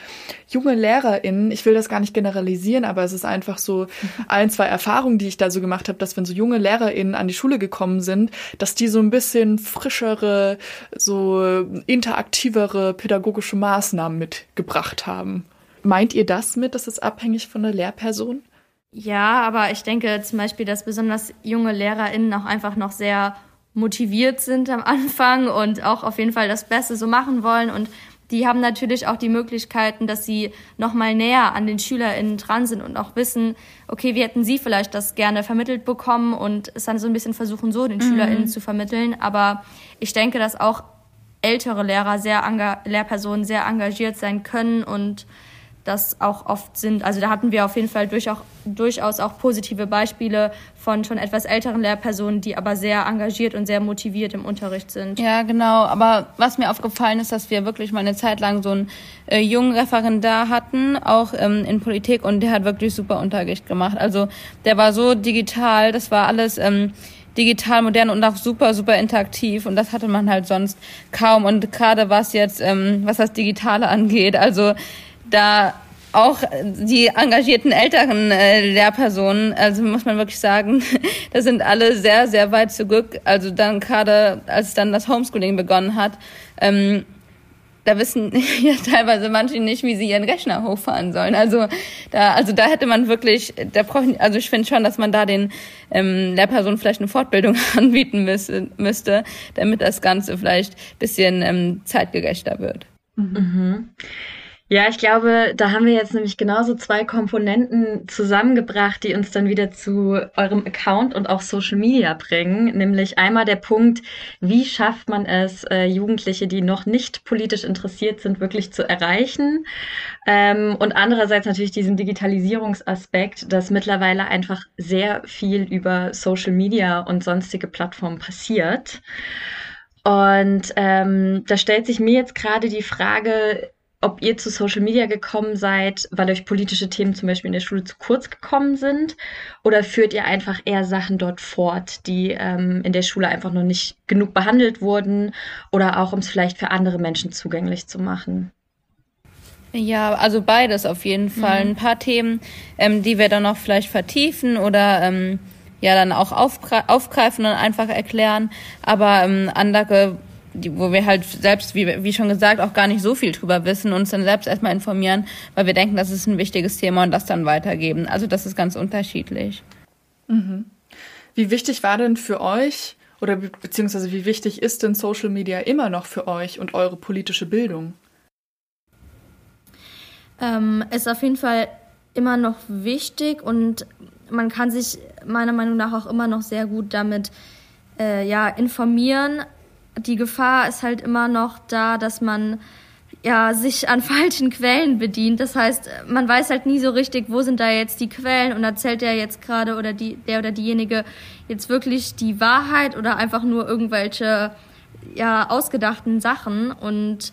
junge LehrerInnen, ich will das gar nicht generalisieren, aber es ist einfach so ein, zwei Erfahrungen, die ich da so gemacht habe, dass wenn so junge LehrerInnen an die Schule gekommen sind, dass die so ein bisschen frischere, so interaktivere pädagogische Maßnahmen mitgebracht haben. Meint ihr das mit, dass es abhängig von der Lehrperson?
Ja, aber ich denke zum Beispiel, dass besonders junge LehrerInnen auch einfach noch sehr motiviert sind am Anfang und auch auf jeden Fall das Beste so machen wollen und die haben natürlich auch die Möglichkeiten, dass sie noch mal näher an den SchülerInnen dran sind und auch wissen, okay, wie hätten sie vielleicht das gerne vermittelt bekommen und es dann so ein bisschen versuchen, so den mhm. SchülerInnen zu vermitteln. Aber ich denke, dass auch ältere Lehrer sehr, Lehrpersonen sehr engagiert sein können und das auch oft sind. Also da hatten wir auf jeden Fall durch auch, durchaus auch positive Beispiele von schon etwas älteren Lehrpersonen, die aber sehr engagiert und sehr motiviert im Unterricht sind.
Ja, genau. Aber was mir aufgefallen ist, dass wir wirklich mal eine Zeit lang so einen äh, jungen Referendar hatten, auch ähm, in Politik, und der hat wirklich super Unterricht gemacht. Also der war so digital, das war alles. Ähm, digital modern und auch super, super interaktiv. Und das hatte man halt sonst kaum. Und gerade was jetzt, ähm, was das Digitale angeht, also da auch die engagierten älteren äh, Lehrpersonen, also muss man wirklich sagen, da sind alle sehr, sehr weit zurück. Also dann gerade, als dann das Homeschooling begonnen hat, ähm, da wissen ja teilweise manche nicht, wie sie ihren Rechner hochfahren sollen. Also da, also da hätte man wirklich, da braucht, also ich finde schon, dass man da den ähm, Lehrpersonen vielleicht eine Fortbildung anbieten müsste, müsste damit das Ganze vielleicht bisschen ähm, zeitgerechter wird.
Mhm. Ja, ich glaube, da haben wir jetzt nämlich genauso zwei Komponenten zusammengebracht, die uns dann wieder zu eurem Account und auch Social Media bringen. Nämlich einmal der Punkt, wie schafft man es, äh, Jugendliche, die noch nicht politisch interessiert sind, wirklich zu erreichen? Ähm, und andererseits natürlich diesen Digitalisierungsaspekt, dass mittlerweile einfach sehr viel über Social Media und sonstige Plattformen passiert. Und ähm, da stellt sich mir jetzt gerade die Frage, ob ihr zu Social Media gekommen seid, weil euch politische Themen zum Beispiel in der Schule zu kurz gekommen sind, oder führt ihr einfach eher Sachen dort fort, die ähm, in der Schule einfach noch nicht genug behandelt wurden, oder auch um es vielleicht für andere Menschen zugänglich zu machen?
Ja, also beides auf jeden Fall. Mhm. Ein paar Themen, ähm, die wir dann noch vielleicht vertiefen oder ähm, ja dann auch aufgreifen und einfach erklären, aber ähm, andere die, wo wir halt selbst, wie, wie schon gesagt, auch gar nicht so viel drüber wissen, uns dann selbst erstmal informieren, weil wir denken, das ist ein wichtiges Thema und das dann weitergeben. Also das ist ganz unterschiedlich.
Mhm. Wie wichtig war denn für euch oder beziehungsweise wie wichtig ist denn Social Media immer noch für euch und eure politische Bildung?
Ähm, ist auf jeden Fall immer noch wichtig und man kann sich meiner Meinung nach auch immer noch sehr gut damit äh, ja, informieren, die Gefahr ist halt immer noch da, dass man ja sich an falschen Quellen bedient. Das heißt, man weiß halt nie so richtig, wo sind da jetzt die Quellen und erzählt der jetzt gerade oder die der oder diejenige jetzt wirklich die Wahrheit oder einfach nur irgendwelche ja ausgedachten Sachen und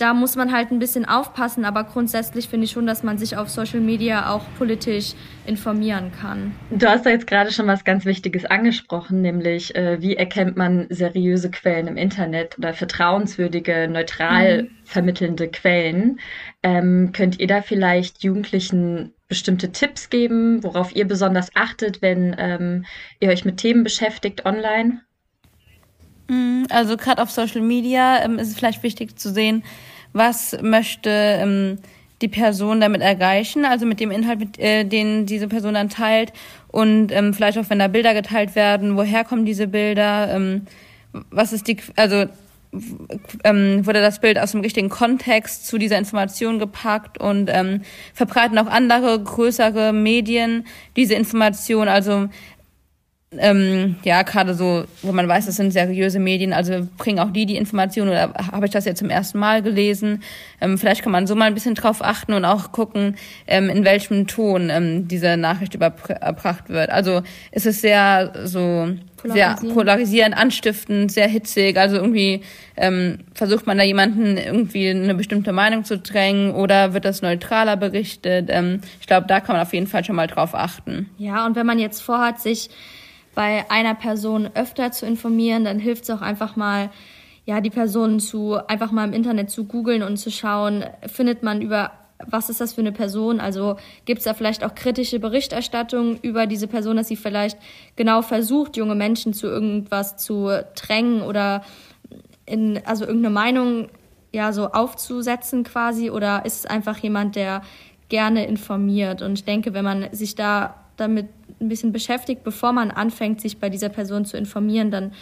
da muss man halt ein bisschen aufpassen, aber grundsätzlich finde ich schon, dass man sich auf Social Media auch politisch informieren kann.
Du hast da jetzt gerade schon was ganz Wichtiges angesprochen, nämlich äh, wie erkennt man seriöse Quellen im Internet oder vertrauenswürdige, neutral mhm. vermittelnde Quellen. Ähm, könnt ihr da vielleicht Jugendlichen bestimmte Tipps geben, worauf ihr besonders achtet, wenn ähm, ihr euch mit Themen beschäftigt online?
Mhm, also gerade auf Social Media ähm, ist es vielleicht wichtig zu sehen, was möchte ähm, die Person damit erreichen, also mit dem Inhalt, mit, äh, den diese Person dann teilt und ähm, vielleicht auch, wenn da Bilder geteilt werden, woher kommen diese Bilder, ähm, was ist die, also ähm, wurde das Bild aus dem richtigen Kontext zu dieser Information gepackt und ähm, verbreiten auch andere größere Medien diese Information. Also ähm, ja, gerade so, wo man weiß, das sind seriöse Medien, also bringen auch die die Informationen oder habe ich das jetzt zum ersten Mal gelesen? Ähm, vielleicht kann man so mal ein bisschen drauf achten und auch gucken, ähm, in welchem Ton ähm, diese Nachricht überbracht wird. Also ist es sehr so sehr polarisierend, anstiftend, sehr hitzig. Also irgendwie ähm, versucht man da jemanden irgendwie eine bestimmte Meinung zu drängen oder wird das neutraler berichtet? Ähm, ich glaube, da kann man auf jeden Fall schon mal drauf achten.
Ja, und wenn man jetzt vorhat, sich bei einer Person öfter zu informieren, dann hilft es auch einfach mal, ja, die Person zu, einfach mal im Internet zu googeln und zu schauen, findet man über was ist das für eine Person? Also gibt es da vielleicht auch kritische Berichterstattung über diese Person, dass sie vielleicht genau versucht, junge Menschen zu irgendwas zu drängen oder in, also irgendeine Meinung ja so aufzusetzen quasi? Oder ist es einfach jemand, der gerne informiert? Und ich denke, wenn man sich da damit ein bisschen beschäftigt, bevor man anfängt, sich bei dieser Person zu informieren, dann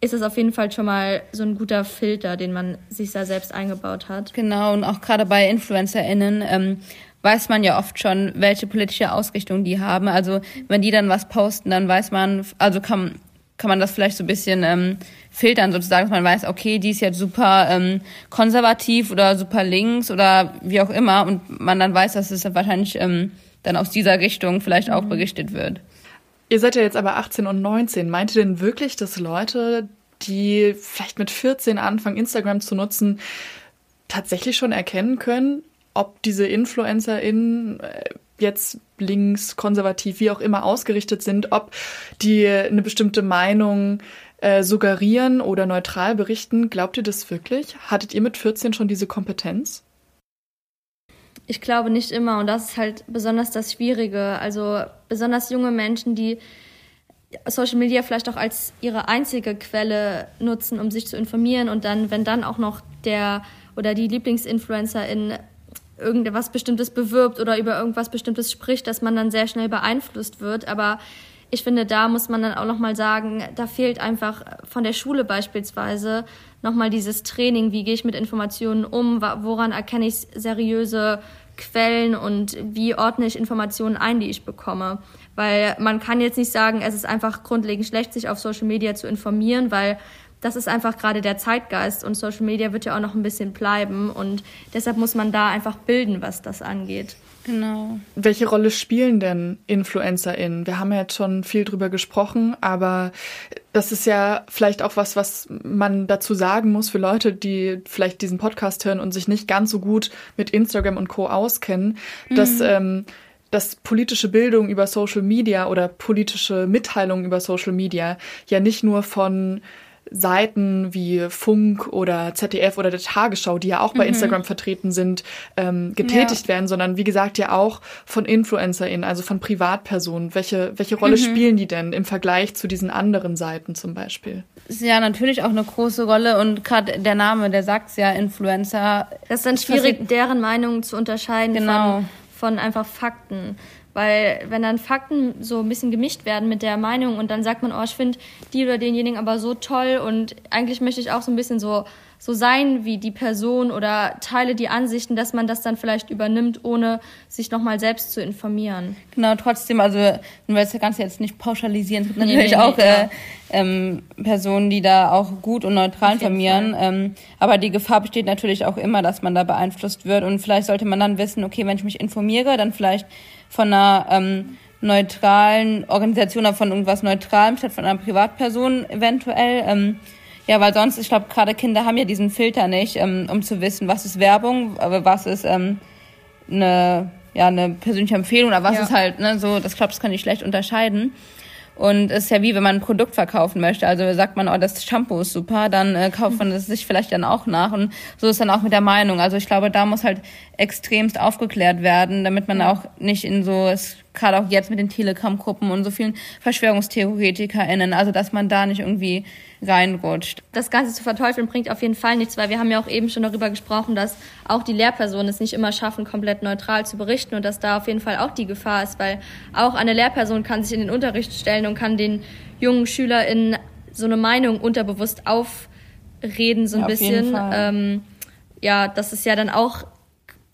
ist es auf jeden Fall schon mal so ein guter Filter, den man sich da selbst eingebaut hat.
Genau, und auch gerade bei InfluencerInnen ähm, weiß man ja oft schon, welche politische Ausrichtung die haben. Also wenn die dann was posten, dann weiß man, also kann, kann man das vielleicht so ein bisschen ähm, filtern, sozusagen, dass man weiß, okay, die ist jetzt super ähm, konservativ oder super links oder wie auch immer und man dann weiß, dass es wahrscheinlich ähm, dann aus dieser Richtung vielleicht auch mhm. berichtet wird.
Ihr seid ja jetzt aber 18 und 19. Meint ihr denn wirklich, dass Leute, die vielleicht mit 14 anfangen, Instagram zu nutzen, tatsächlich schon erkennen können, ob diese InfluencerInnen äh, jetzt links, konservativ, wie auch immer ausgerichtet sind, ob die eine bestimmte Meinung äh, suggerieren oder neutral berichten? Glaubt ihr das wirklich? Hattet ihr mit 14 schon diese Kompetenz?
Ich glaube nicht immer und das ist halt besonders das Schwierige. Also besonders junge Menschen, die Social Media vielleicht auch als ihre einzige Quelle nutzen, um sich zu informieren und dann, wenn dann auch noch der oder die Lieblingsinfluencer in irgendwas Bestimmtes bewirbt oder über irgendwas Bestimmtes spricht, dass man dann sehr schnell beeinflusst wird. Aber ich finde, da muss man dann auch noch mal sagen, da fehlt einfach von der Schule beispielsweise nochmal dieses Training, wie gehe ich mit Informationen um, woran erkenne ich seriöse Quellen und wie ordne ich Informationen ein, die ich bekomme. Weil man kann jetzt nicht sagen, es ist einfach grundlegend schlecht, sich auf Social Media zu informieren, weil das ist einfach gerade der Zeitgeist und Social Media wird ja auch noch ein bisschen bleiben und deshalb muss man da einfach bilden, was das angeht.
Genau. Welche Rolle spielen denn InfluencerInnen? Wir haben ja jetzt schon viel drüber gesprochen, aber das ist ja vielleicht auch was, was man dazu sagen muss für Leute, die vielleicht diesen Podcast hören und sich nicht ganz so gut mit Instagram und Co. auskennen, mhm. dass ähm, dass politische Bildung über Social Media oder politische Mitteilungen über Social Media ja nicht nur von Seiten wie Funk oder ZDF oder der Tagesschau, die ja auch bei mhm. Instagram vertreten sind, ähm, getätigt ja. werden, sondern wie gesagt ja auch von InfluencerInnen, also von Privatpersonen. Welche, welche Rolle mhm. spielen die denn im Vergleich zu diesen anderen Seiten zum Beispiel?
Ja, natürlich auch eine große Rolle und gerade der Name, der sagt ja Influencer.
Das ist dann schwierig, deren Meinung zu unterscheiden genau. von, von einfach Fakten. Weil wenn dann Fakten so ein bisschen gemischt werden mit der Meinung und dann sagt man, oh, ich finde die oder denjenigen aber so toll und eigentlich möchte ich auch so ein bisschen so so sein wie die Person oder teile die Ansichten, dass man das dann vielleicht übernimmt, ohne sich nochmal selbst zu informieren.
Genau, trotzdem, also wir das Ganze jetzt nicht pauschalisieren. Es gibt natürlich nee, nee, auch äh, ähm, Personen, die da auch gut und neutral informieren. Ähm, aber die Gefahr besteht natürlich auch immer, dass man da beeinflusst wird. Und vielleicht sollte man dann wissen, okay, wenn ich mich informiere, dann vielleicht von einer ähm, neutralen Organisation oder von irgendwas Neutralem statt von einer Privatperson eventuell. Ähm, ja, weil sonst, ich glaube, gerade Kinder haben ja diesen Filter nicht, ähm, um zu wissen, was ist Werbung, aber was ist ähm, eine, ja, eine persönliche Empfehlung oder was ja. ist halt, ne, so, das glaube das kann ich schlecht unterscheiden. Und es ist ja wie, wenn man ein Produkt verkaufen möchte. Also sagt man, oh, das Shampoo ist super, dann äh, kauft man es sich vielleicht dann auch nach. Und so ist dann auch mit der Meinung. Also ich glaube, da muss halt extremst aufgeklärt werden, damit man auch nicht in so, gerade auch jetzt mit den Telegram-Gruppen und so vielen VerschwörungstheoretikerInnen, also dass man da nicht irgendwie reinrutscht.
Das Ganze zu verteufeln bringt auf jeden Fall nichts, weil wir haben ja auch eben schon darüber gesprochen, dass auch die Lehrpersonen es nicht immer schaffen, komplett neutral zu berichten und dass da auf jeden Fall auch die Gefahr ist, weil auch eine Lehrperson kann sich in den Unterricht stellen und kann den jungen SchülerInnen so eine Meinung unterbewusst aufreden, so ein ja, bisschen. Ähm, ja, das ist ja dann auch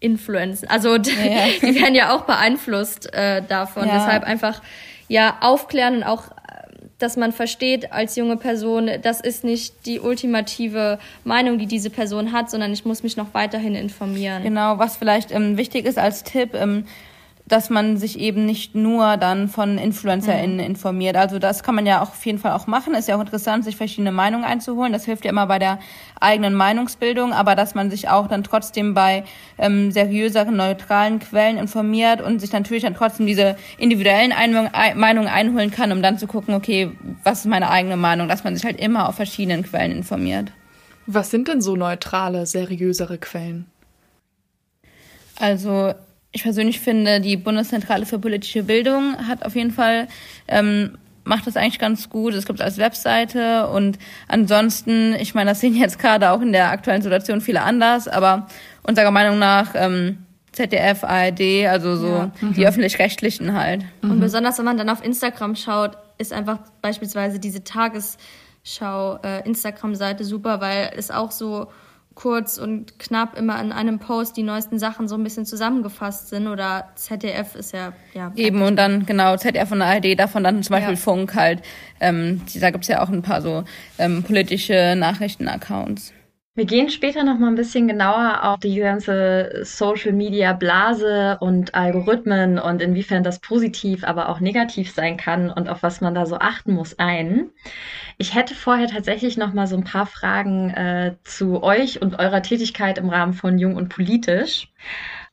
Influenzen. Also die, ja. die werden ja auch beeinflusst äh, davon. Ja. Deshalb einfach ja aufklären und auch dass man versteht als junge Person, das ist nicht die ultimative Meinung, die diese Person hat, sondern ich muss mich noch weiterhin informieren.
Genau, was vielleicht ähm, wichtig ist als Tipp, ähm, dass man sich eben nicht nur dann von InfluencerInnen mhm. informiert. Also das kann man ja auch auf jeden Fall auch machen. Ist ja auch interessant, sich verschiedene Meinungen einzuholen. Das hilft ja immer bei der eigenen Meinungsbildung, aber dass man sich auch dann trotzdem bei ähm, seriöseren, neutralen Quellen informiert und sich natürlich dann trotzdem diese individuellen Meinungen einholen kann, um dann zu gucken, okay, was ist meine eigene Meinung, dass man sich halt immer auf verschiedenen Quellen informiert.
Was sind denn so neutrale, seriösere Quellen?
Also ich persönlich finde, die Bundeszentrale für politische Bildung hat auf jeden Fall ähm, macht das eigentlich ganz gut. Es gibt es als Webseite und ansonsten, ich meine, das sehen jetzt gerade auch in der aktuellen Situation viele anders, aber unserer Meinung nach ähm, ZDF, ARD, also so ja. mhm. die öffentlich-rechtlichen halt.
Und mhm. besonders, wenn man dann auf Instagram schaut, ist einfach beispielsweise diese Tagesschau äh, Instagram-Seite super, weil es auch so kurz und knapp immer in einem Post die neuesten Sachen so ein bisschen zusammengefasst sind oder ZDF ist ja ja
eben und dann genau ZDF und ARD davon dann zum Beispiel ja. Funk halt ähm, da gibt's ja auch ein paar so ähm, politische Nachrichtenaccounts.
Wir gehen später noch mal ein bisschen genauer auf die ganze Social Media Blase und Algorithmen und inwiefern das positiv, aber auch negativ sein kann und auf was man da so achten muss ein. Ich hätte vorher tatsächlich noch mal so ein paar Fragen äh, zu euch und eurer Tätigkeit im Rahmen von Jung und Politisch.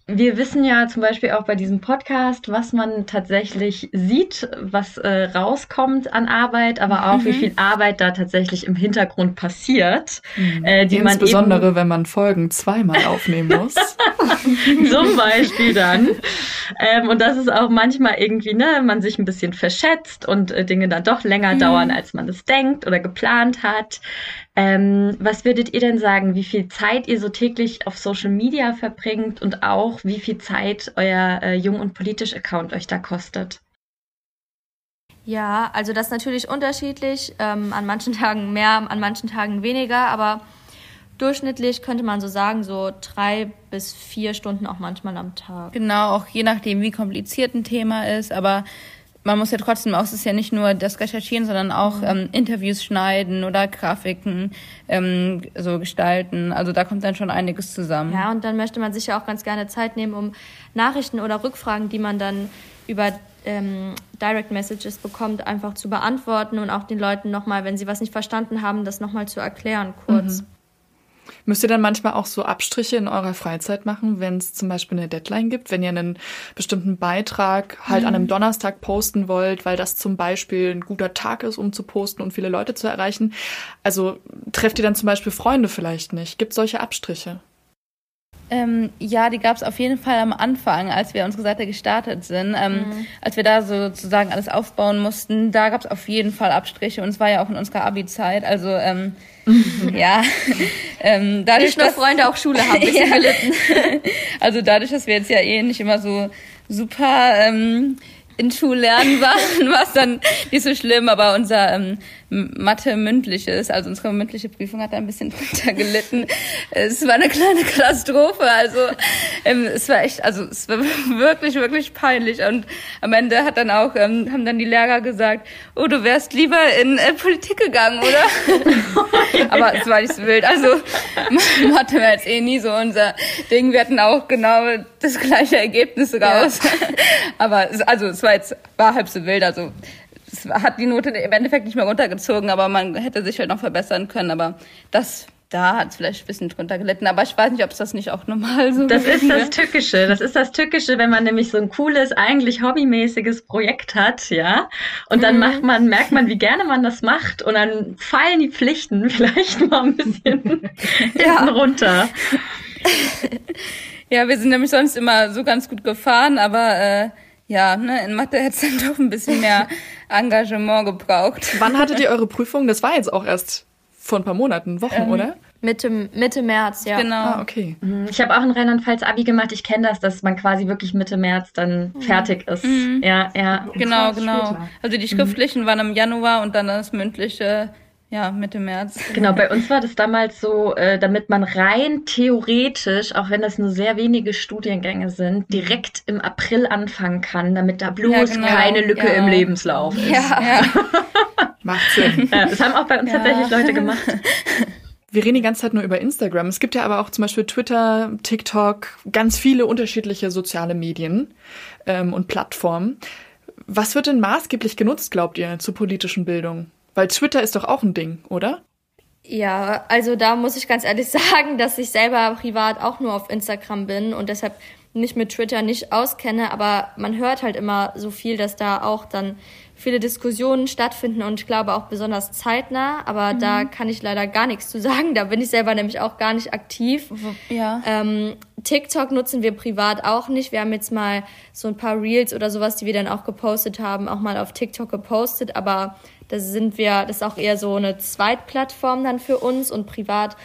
Wir wissen ja zum Beispiel auch bei diesem Podcast, was man tatsächlich sieht, was äh, rauskommt an Arbeit, aber auch mhm. wie viel Arbeit da tatsächlich im Hintergrund passiert.
Mhm. Äh, die Insbesondere, man eben, wenn man Folgen zweimal aufnehmen muss.
zum Beispiel dann. Ähm, und das ist auch manchmal irgendwie, ne, man sich ein bisschen verschätzt und äh, Dinge dann doch länger mhm. dauern, als man es denkt oder geplant hat. Ähm, was würdet ihr denn sagen, wie viel Zeit ihr so täglich auf Social Media verbringt und auch wie viel Zeit euer äh, Jung- und Politisch-Account euch da kostet?
Ja, also das ist natürlich unterschiedlich. Ähm, an manchen Tagen mehr, an manchen Tagen weniger, aber durchschnittlich könnte man so sagen, so drei bis vier Stunden auch manchmal am Tag.
Genau, auch je nachdem, wie kompliziert ein Thema ist, aber man muss ja trotzdem auch, es ist ja nicht nur das Recherchieren, sondern auch ähm, Interviews schneiden oder Grafiken ähm, so gestalten. Also da kommt dann schon einiges zusammen.
Ja, und dann möchte man sich ja auch ganz gerne Zeit nehmen, um Nachrichten oder Rückfragen, die man dann über ähm, Direct Messages bekommt, einfach zu beantworten und auch den Leuten nochmal, wenn sie was nicht verstanden haben, das nochmal zu erklären, kurz. Mhm.
Müsst ihr dann manchmal auch so Abstriche in eurer Freizeit machen, wenn es zum Beispiel eine Deadline gibt, wenn ihr einen bestimmten Beitrag halt mhm. an einem mhm. Donnerstag posten wollt, weil das zum Beispiel ein guter Tag ist, um zu posten und viele Leute zu erreichen? Also trefft ihr dann zum Beispiel Freunde vielleicht nicht? Gibt solche Abstriche?
Ähm, ja, die gab es auf jeden Fall am Anfang, als wir unsere Seite gestartet sind. Ähm, mhm. Als wir da sozusagen alles aufbauen mussten, da gab es auf jeden Fall Abstriche und es war ja auch in unserer Abi-Zeit. Also ähm, ja,
ähm, dadurch, nicht nur dass, Freunde auch Schule haben, bisschen ja. gelitten.
also dadurch, dass wir jetzt ja eh nicht immer so super ähm, in Schullernen waren, war es dann nicht so schlimm, aber unser ähm, Mathe mündliches, also unsere mündliche Prüfung hat da ein bisschen drunter gelitten. Es war eine kleine Katastrophe, also ähm, es war echt, also es war wirklich, wirklich peinlich und am Ende hat dann auch, ähm, haben dann die Lehrer gesagt, oh, du wärst lieber in äh, Politik gegangen, oder? aber es war nicht so wild, also Mathe war jetzt eh nie so unser Ding, wir hatten auch genau das gleiche Ergebnis raus, ja. aber es, also es war jetzt, war halb so wild, also es hat die Note im Endeffekt nicht mehr runtergezogen, aber man hätte sich halt noch verbessern können. Aber das da hat es vielleicht ein bisschen drunter gelitten, aber ich weiß nicht, ob es das nicht auch normal so
Das ist das Tückische. Das ist das Tückische, wenn man nämlich so ein cooles, eigentlich hobbymäßiges Projekt hat, ja. Und dann mhm. macht man, merkt man, wie gerne man das macht und dann fallen die Pflichten vielleicht mal ein bisschen ja. runter.
ja, wir sind nämlich sonst immer so ganz gut gefahren, aber äh, ja, ne, in Mathe hätte es dann doch ein bisschen mehr Engagement gebraucht.
Wann hattet ihr eure Prüfung? Das war jetzt auch erst vor ein paar Monaten, Wochen, ähm, oder?
Mitte, Mitte März, ja.
Genau.
Ah, okay.
Mhm. Ich habe auch in Rheinland-Pfalz Abi gemacht. Ich kenne das, dass man quasi wirklich Mitte März dann mhm. fertig ist. Mhm. Ja, ja.
Genau, genau. Also die schriftlichen mhm. waren im Januar und dann das mündliche ja, Mitte März.
Genau, bei uns war das damals so, äh, damit man rein theoretisch, auch wenn das nur sehr wenige Studiengänge sind, direkt im April anfangen kann, damit da bloß ja, genau. keine Lücke ja. im Lebenslauf ist. Ja. ja.
Macht Sinn.
Ja, das haben auch bei uns tatsächlich Leute gemacht.
Wir reden die ganze Zeit nur über Instagram. Es gibt ja aber auch zum Beispiel Twitter, TikTok, ganz viele unterschiedliche soziale Medien ähm, und Plattformen. Was wird denn maßgeblich genutzt, glaubt ihr, zur politischen Bildung? Weil Twitter ist doch auch ein Ding, oder?
Ja, also da muss ich ganz ehrlich sagen, dass ich selber privat auch nur auf Instagram bin und deshalb nicht mit Twitter nicht auskenne, aber man hört halt immer so viel, dass da auch dann viele Diskussionen stattfinden und ich glaube auch besonders zeitnah, aber mhm. da kann ich leider gar nichts zu sagen. Da bin ich selber nämlich auch gar nicht aktiv.
Ja.
Ähm, TikTok nutzen wir privat auch nicht. Wir haben jetzt mal so ein paar Reels oder sowas, die wir dann auch gepostet haben, auch mal auf TikTok gepostet, aber da sind wir, das ist auch eher so eine Zweitplattform dann für uns und privat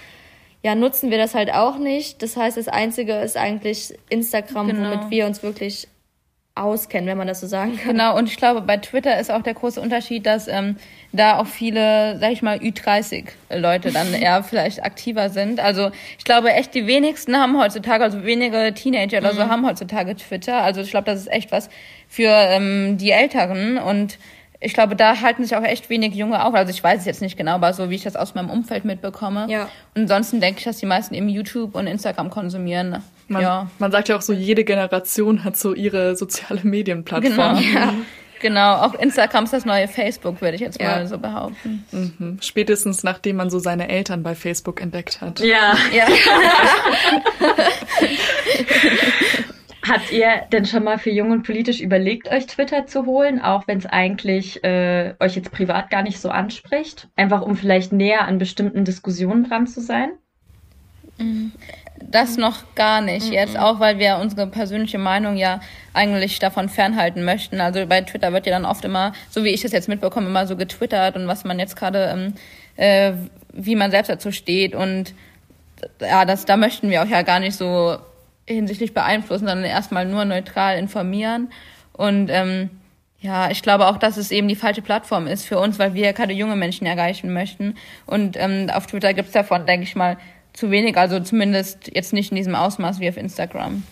ja, nutzen wir das halt auch nicht. Das heißt, das Einzige ist eigentlich Instagram, genau. womit wir uns wirklich auskennen, wenn man das so sagen kann.
Genau, und ich glaube, bei Twitter ist auch der große Unterschied, dass ähm, da auch viele, sag ich mal, Ü30-Leute dann eher vielleicht aktiver sind. Also ich glaube echt, die wenigsten haben heutzutage, also wenige Teenager oder so mhm. haben heutzutage Twitter. Also ich glaube, das ist echt was für ähm, die Älteren und ich glaube, da halten sich auch echt wenig Junge auf. Also ich weiß es jetzt nicht genau, aber so wie ich das aus meinem Umfeld mitbekomme.
Ja.
Und ansonsten denke ich, dass die meisten eben YouTube und Instagram konsumieren.
Man,
ja.
man sagt ja auch so, jede Generation hat so ihre soziale Medienplattform.
Genau. Ja. Genau, auch Instagram ist das neue Facebook, würde ich jetzt ja. mal so behaupten.
Mhm. Spätestens nachdem man so seine Eltern bei Facebook entdeckt hat.
Ja. ja. Habt ihr denn schon mal für Jung und Politisch überlegt, euch Twitter zu holen, auch wenn es eigentlich äh, euch jetzt privat gar nicht so anspricht? Einfach um vielleicht näher an bestimmten Diskussionen dran zu sein?
Das noch gar nicht mhm. jetzt, auch weil wir unsere persönliche Meinung ja eigentlich davon fernhalten möchten. Also bei Twitter wird ja dann oft immer, so wie ich das jetzt mitbekomme, immer so getwittert und was man jetzt gerade, ähm, äh, wie man selbst dazu steht und ja, das, da möchten wir auch ja gar nicht so hinsichtlich beeinflussen, sondern erstmal nur neutral informieren. Und ähm, ja, ich glaube auch, dass es eben die falsche Plattform ist für uns, weil wir gerade junge Menschen erreichen möchten. Und ähm, auf Twitter gibt's davon, denke ich mal, zu wenig, also zumindest jetzt nicht in diesem Ausmaß wie auf Instagram.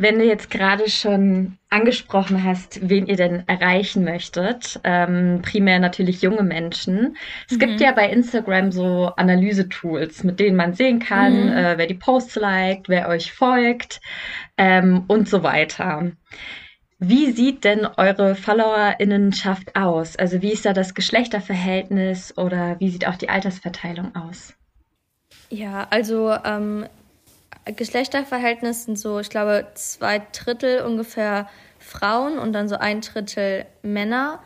Wenn du jetzt gerade schon angesprochen hast, wen ihr denn erreichen möchtet, ähm, primär natürlich junge Menschen. Es mhm. gibt ja bei Instagram so Analyse-Tools, mit denen man sehen kann, mhm. äh, wer die Posts liked, wer euch folgt ähm, und so weiter. Wie sieht denn eure FollowerInnenschaft aus? Also wie ist da das Geschlechterverhältnis oder wie sieht auch die Altersverteilung aus?
Ja, also ähm, Geschlechterverhältnis sind so, ich glaube, zwei Drittel ungefähr Frauen und dann so ein Drittel Männer.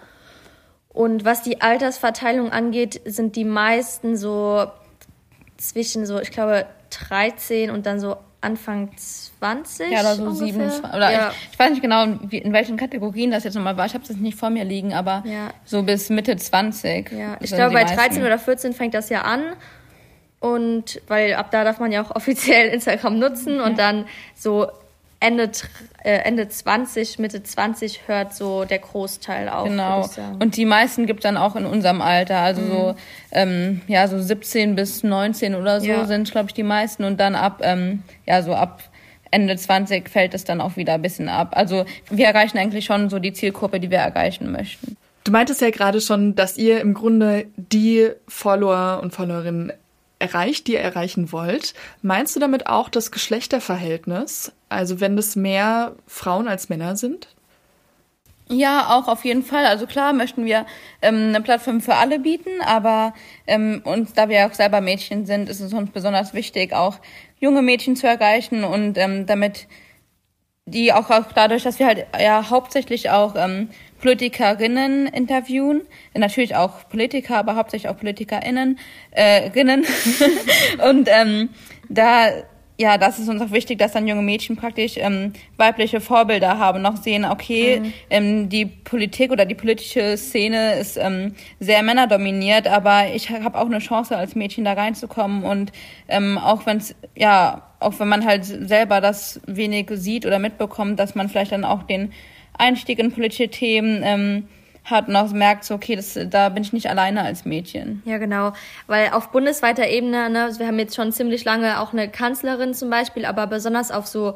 Und was die Altersverteilung angeht, sind die meisten so zwischen so, ich glaube, 13 und dann so Anfang 20.
Ja, oder so ungefähr. 27. Oder ja. ich, ich, weiß nicht genau, in welchen Kategorien das jetzt nochmal war. Ich habe es jetzt nicht vor mir liegen, aber ja. so bis Mitte 20.
Ja, ich glaube, bei 13 oder 14 fängt das ja an. Und weil ab da darf man ja auch offiziell Instagram nutzen und dann so Ende, äh, Ende 20, Mitte 20 hört so der Großteil auf.
Genau. Und die meisten gibt dann auch in unserem Alter. Also mhm. so, ähm, ja, so 17 bis 19 oder so ja. sind, glaube ich, die meisten. Und dann ab, ähm, ja, so ab Ende 20 fällt es dann auch wieder ein bisschen ab. Also wir erreichen eigentlich schon so die Zielgruppe, die wir erreichen möchten.
Du meintest ja gerade schon, dass ihr im Grunde die Follower und Followerinnen erreicht, die ihr erreichen wollt. Meinst du damit auch das Geschlechterverhältnis? Also wenn das mehr Frauen als Männer sind?
Ja, auch auf jeden Fall. Also klar möchten wir ähm, eine Plattform für alle bieten, aber ähm, uns, da wir auch selber Mädchen sind, ist es uns besonders wichtig, auch junge Mädchen zu erreichen und ähm, damit die auch, auch dadurch, dass wir halt ja hauptsächlich auch ähm, Politikerinnen interviewen, natürlich auch Politiker, aber hauptsächlich auch PolitikerInnen, äh, Rinnen. und ähm, da ja, das ist uns auch wichtig, dass dann junge Mädchen praktisch ähm, weibliche Vorbilder haben, noch sehen, okay, mhm. ähm, die Politik oder die politische Szene ist ähm, sehr männerdominiert, aber ich habe auch eine Chance als Mädchen da reinzukommen und ähm, auch wenn es ja, auch wenn man halt selber das wenig sieht oder mitbekommt, dass man vielleicht dann auch den Einstieg in politische Themen ähm, hat und auch merkt, so, okay, das, da bin ich nicht alleine als Mädchen.
Ja, genau. Weil auf bundesweiter Ebene, ne, also wir haben jetzt schon ziemlich lange auch eine Kanzlerin zum Beispiel, aber besonders auf so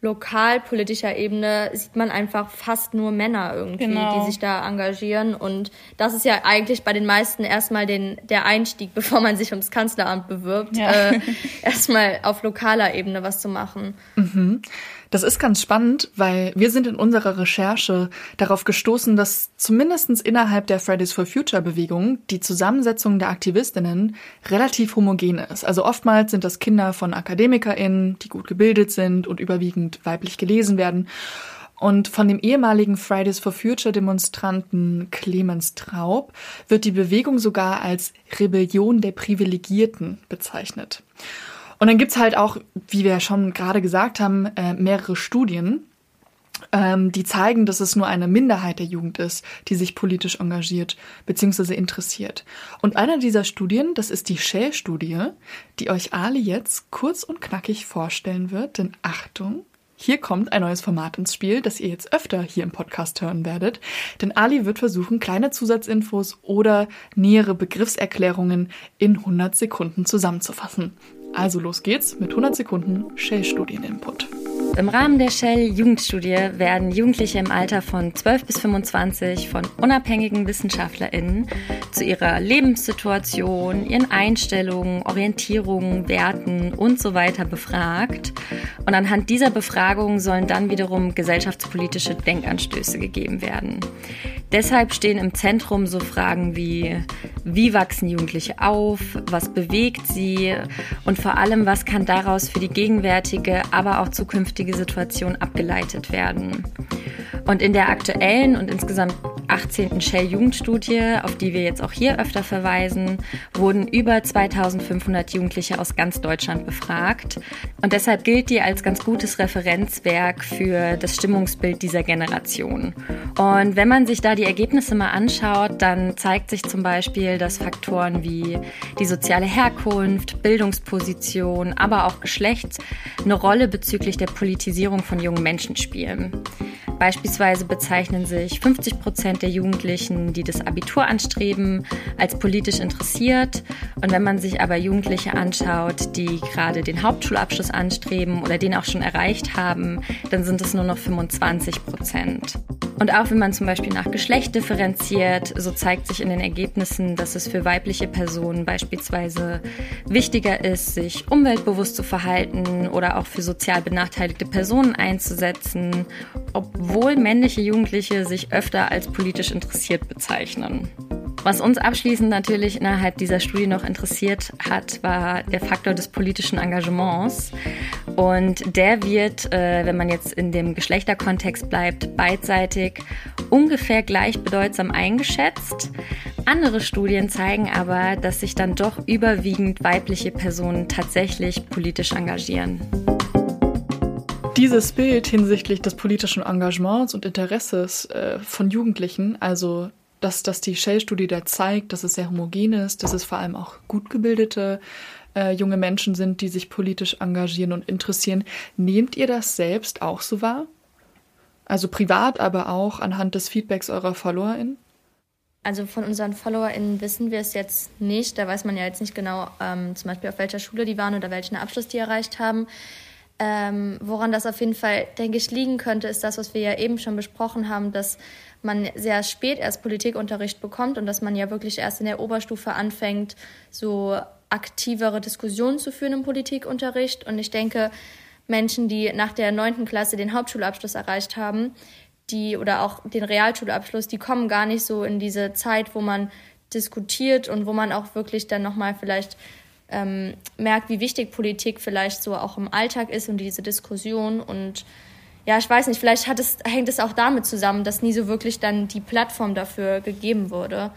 lokalpolitischer Ebene sieht man einfach fast nur Männer irgendwie, genau. die sich da engagieren. Und das ist ja eigentlich bei den meisten erstmal den, der Einstieg, bevor man sich ums Kanzleramt bewirbt, ja. äh, erstmal auf lokaler Ebene was zu machen.
Mhm. Das ist ganz spannend, weil wir sind in unserer Recherche darauf gestoßen, dass zumindestens innerhalb der Fridays for Future Bewegung die Zusammensetzung der Aktivistinnen relativ homogen ist. Also oftmals sind das Kinder von AkademikerInnen, die gut gebildet sind und überwiegend weiblich gelesen werden. Und von dem ehemaligen Fridays for Future Demonstranten Clemens Traub wird die Bewegung sogar als Rebellion der Privilegierten bezeichnet. Und dann gibt's halt auch, wie wir ja schon gerade gesagt haben, äh, mehrere Studien, ähm, die zeigen, dass es nur eine Minderheit der Jugend ist, die sich politisch engagiert bzw. interessiert. Und einer dieser Studien, das ist die Shell-Studie, die euch Ali jetzt kurz und knackig vorstellen wird. Denn Achtung, hier kommt ein neues Format ins Spiel, das ihr jetzt öfter hier im Podcast hören werdet. Denn Ali wird versuchen, kleine Zusatzinfos oder nähere Begriffserklärungen in 100 Sekunden zusammenzufassen. Also los geht's mit 100 Sekunden Shell-Studieninput.
Im Rahmen der Shell-Jugendstudie werden Jugendliche im Alter von 12 bis 25 von unabhängigen WissenschaftlerInnen zu ihrer Lebenssituation, ihren Einstellungen, Orientierungen, Werten und so weiter befragt. Und anhand dieser Befragung sollen dann wiederum gesellschaftspolitische Denkanstöße gegeben werden. Deshalb stehen im Zentrum so Fragen wie, wie wachsen Jugendliche auf, was bewegt sie und vor allem, was kann daraus für die gegenwärtige, aber auch zukünftige Situation abgeleitet werden. Und in der aktuellen und insgesamt 18. Shell-Jugendstudie, auf die wir jetzt auch hier öfter verweisen, wurden über 2500 Jugendliche aus ganz Deutschland befragt. Und deshalb gilt die als ganz gutes Referenzwerk für das Stimmungsbild dieser Generation. Und wenn man sich da die Ergebnisse mal anschaut, dann zeigt sich zum Beispiel, dass Faktoren wie die soziale Herkunft, Bildungsposition, aber auch Geschlecht eine Rolle bezüglich der Politisierung von jungen Menschen spielen. Beispielsweise bezeichnen sich 50 Prozent der Jugendlichen, die das Abitur anstreben, als politisch interessiert. Und wenn man sich aber Jugendliche anschaut, die gerade den Hauptschulabschluss anstreben oder den auch schon erreicht haben, dann sind es nur noch 25 Prozent. Und auch wenn man zum Beispiel nach Geschlecht differenziert, so zeigt sich in den Ergebnissen, dass es für weibliche Personen beispielsweise wichtiger ist, sich umweltbewusst zu verhalten oder auch für sozial benachteiligte Personen einzusetzen, obwohl männliche Jugendliche sich öfter als politisch interessiert bezeichnen. Was uns abschließend natürlich innerhalb dieser Studie noch interessiert hat, war der Faktor des politischen Engagements. Und der wird, äh, wenn man jetzt in dem Geschlechterkontext bleibt, beidseitig ungefähr gleichbedeutsam eingeschätzt. Andere Studien zeigen aber, dass sich dann doch überwiegend weibliche Personen tatsächlich politisch engagieren.
Dieses Bild hinsichtlich des politischen Engagements und Interesses äh, von Jugendlichen, also dass, dass die Shell-Studie da zeigt, dass es sehr homogen ist, dass es vor allem auch gut gebildete äh, junge Menschen sind, die sich politisch engagieren und interessieren. Nehmt ihr das selbst auch so wahr? Also privat, aber auch anhand des Feedbacks eurer FollowerInnen?
Also von unseren FollowerInnen wissen wir es jetzt nicht. Da weiß man ja jetzt nicht genau, ähm, zum Beispiel auf welcher Schule die waren oder welchen Abschluss die erreicht haben. Ähm, woran das auf jeden Fall, denke ich, liegen könnte, ist das, was wir ja eben schon besprochen haben, dass man sehr spät erst Politikunterricht bekommt und dass man ja wirklich erst in der Oberstufe anfängt, so aktivere Diskussionen zu führen im Politikunterricht. Und ich denke, Menschen, die nach der neunten Klasse den Hauptschulabschluss erreicht haben, die oder auch den Realschulabschluss, die kommen gar nicht so in diese Zeit, wo man diskutiert und wo man auch wirklich dann nochmal vielleicht ähm, merkt, wie wichtig Politik vielleicht so auch im Alltag ist und diese Diskussion und ja, ich weiß nicht, vielleicht es, hängt es auch damit zusammen, dass nie so wirklich dann die Plattform dafür gegeben wurde.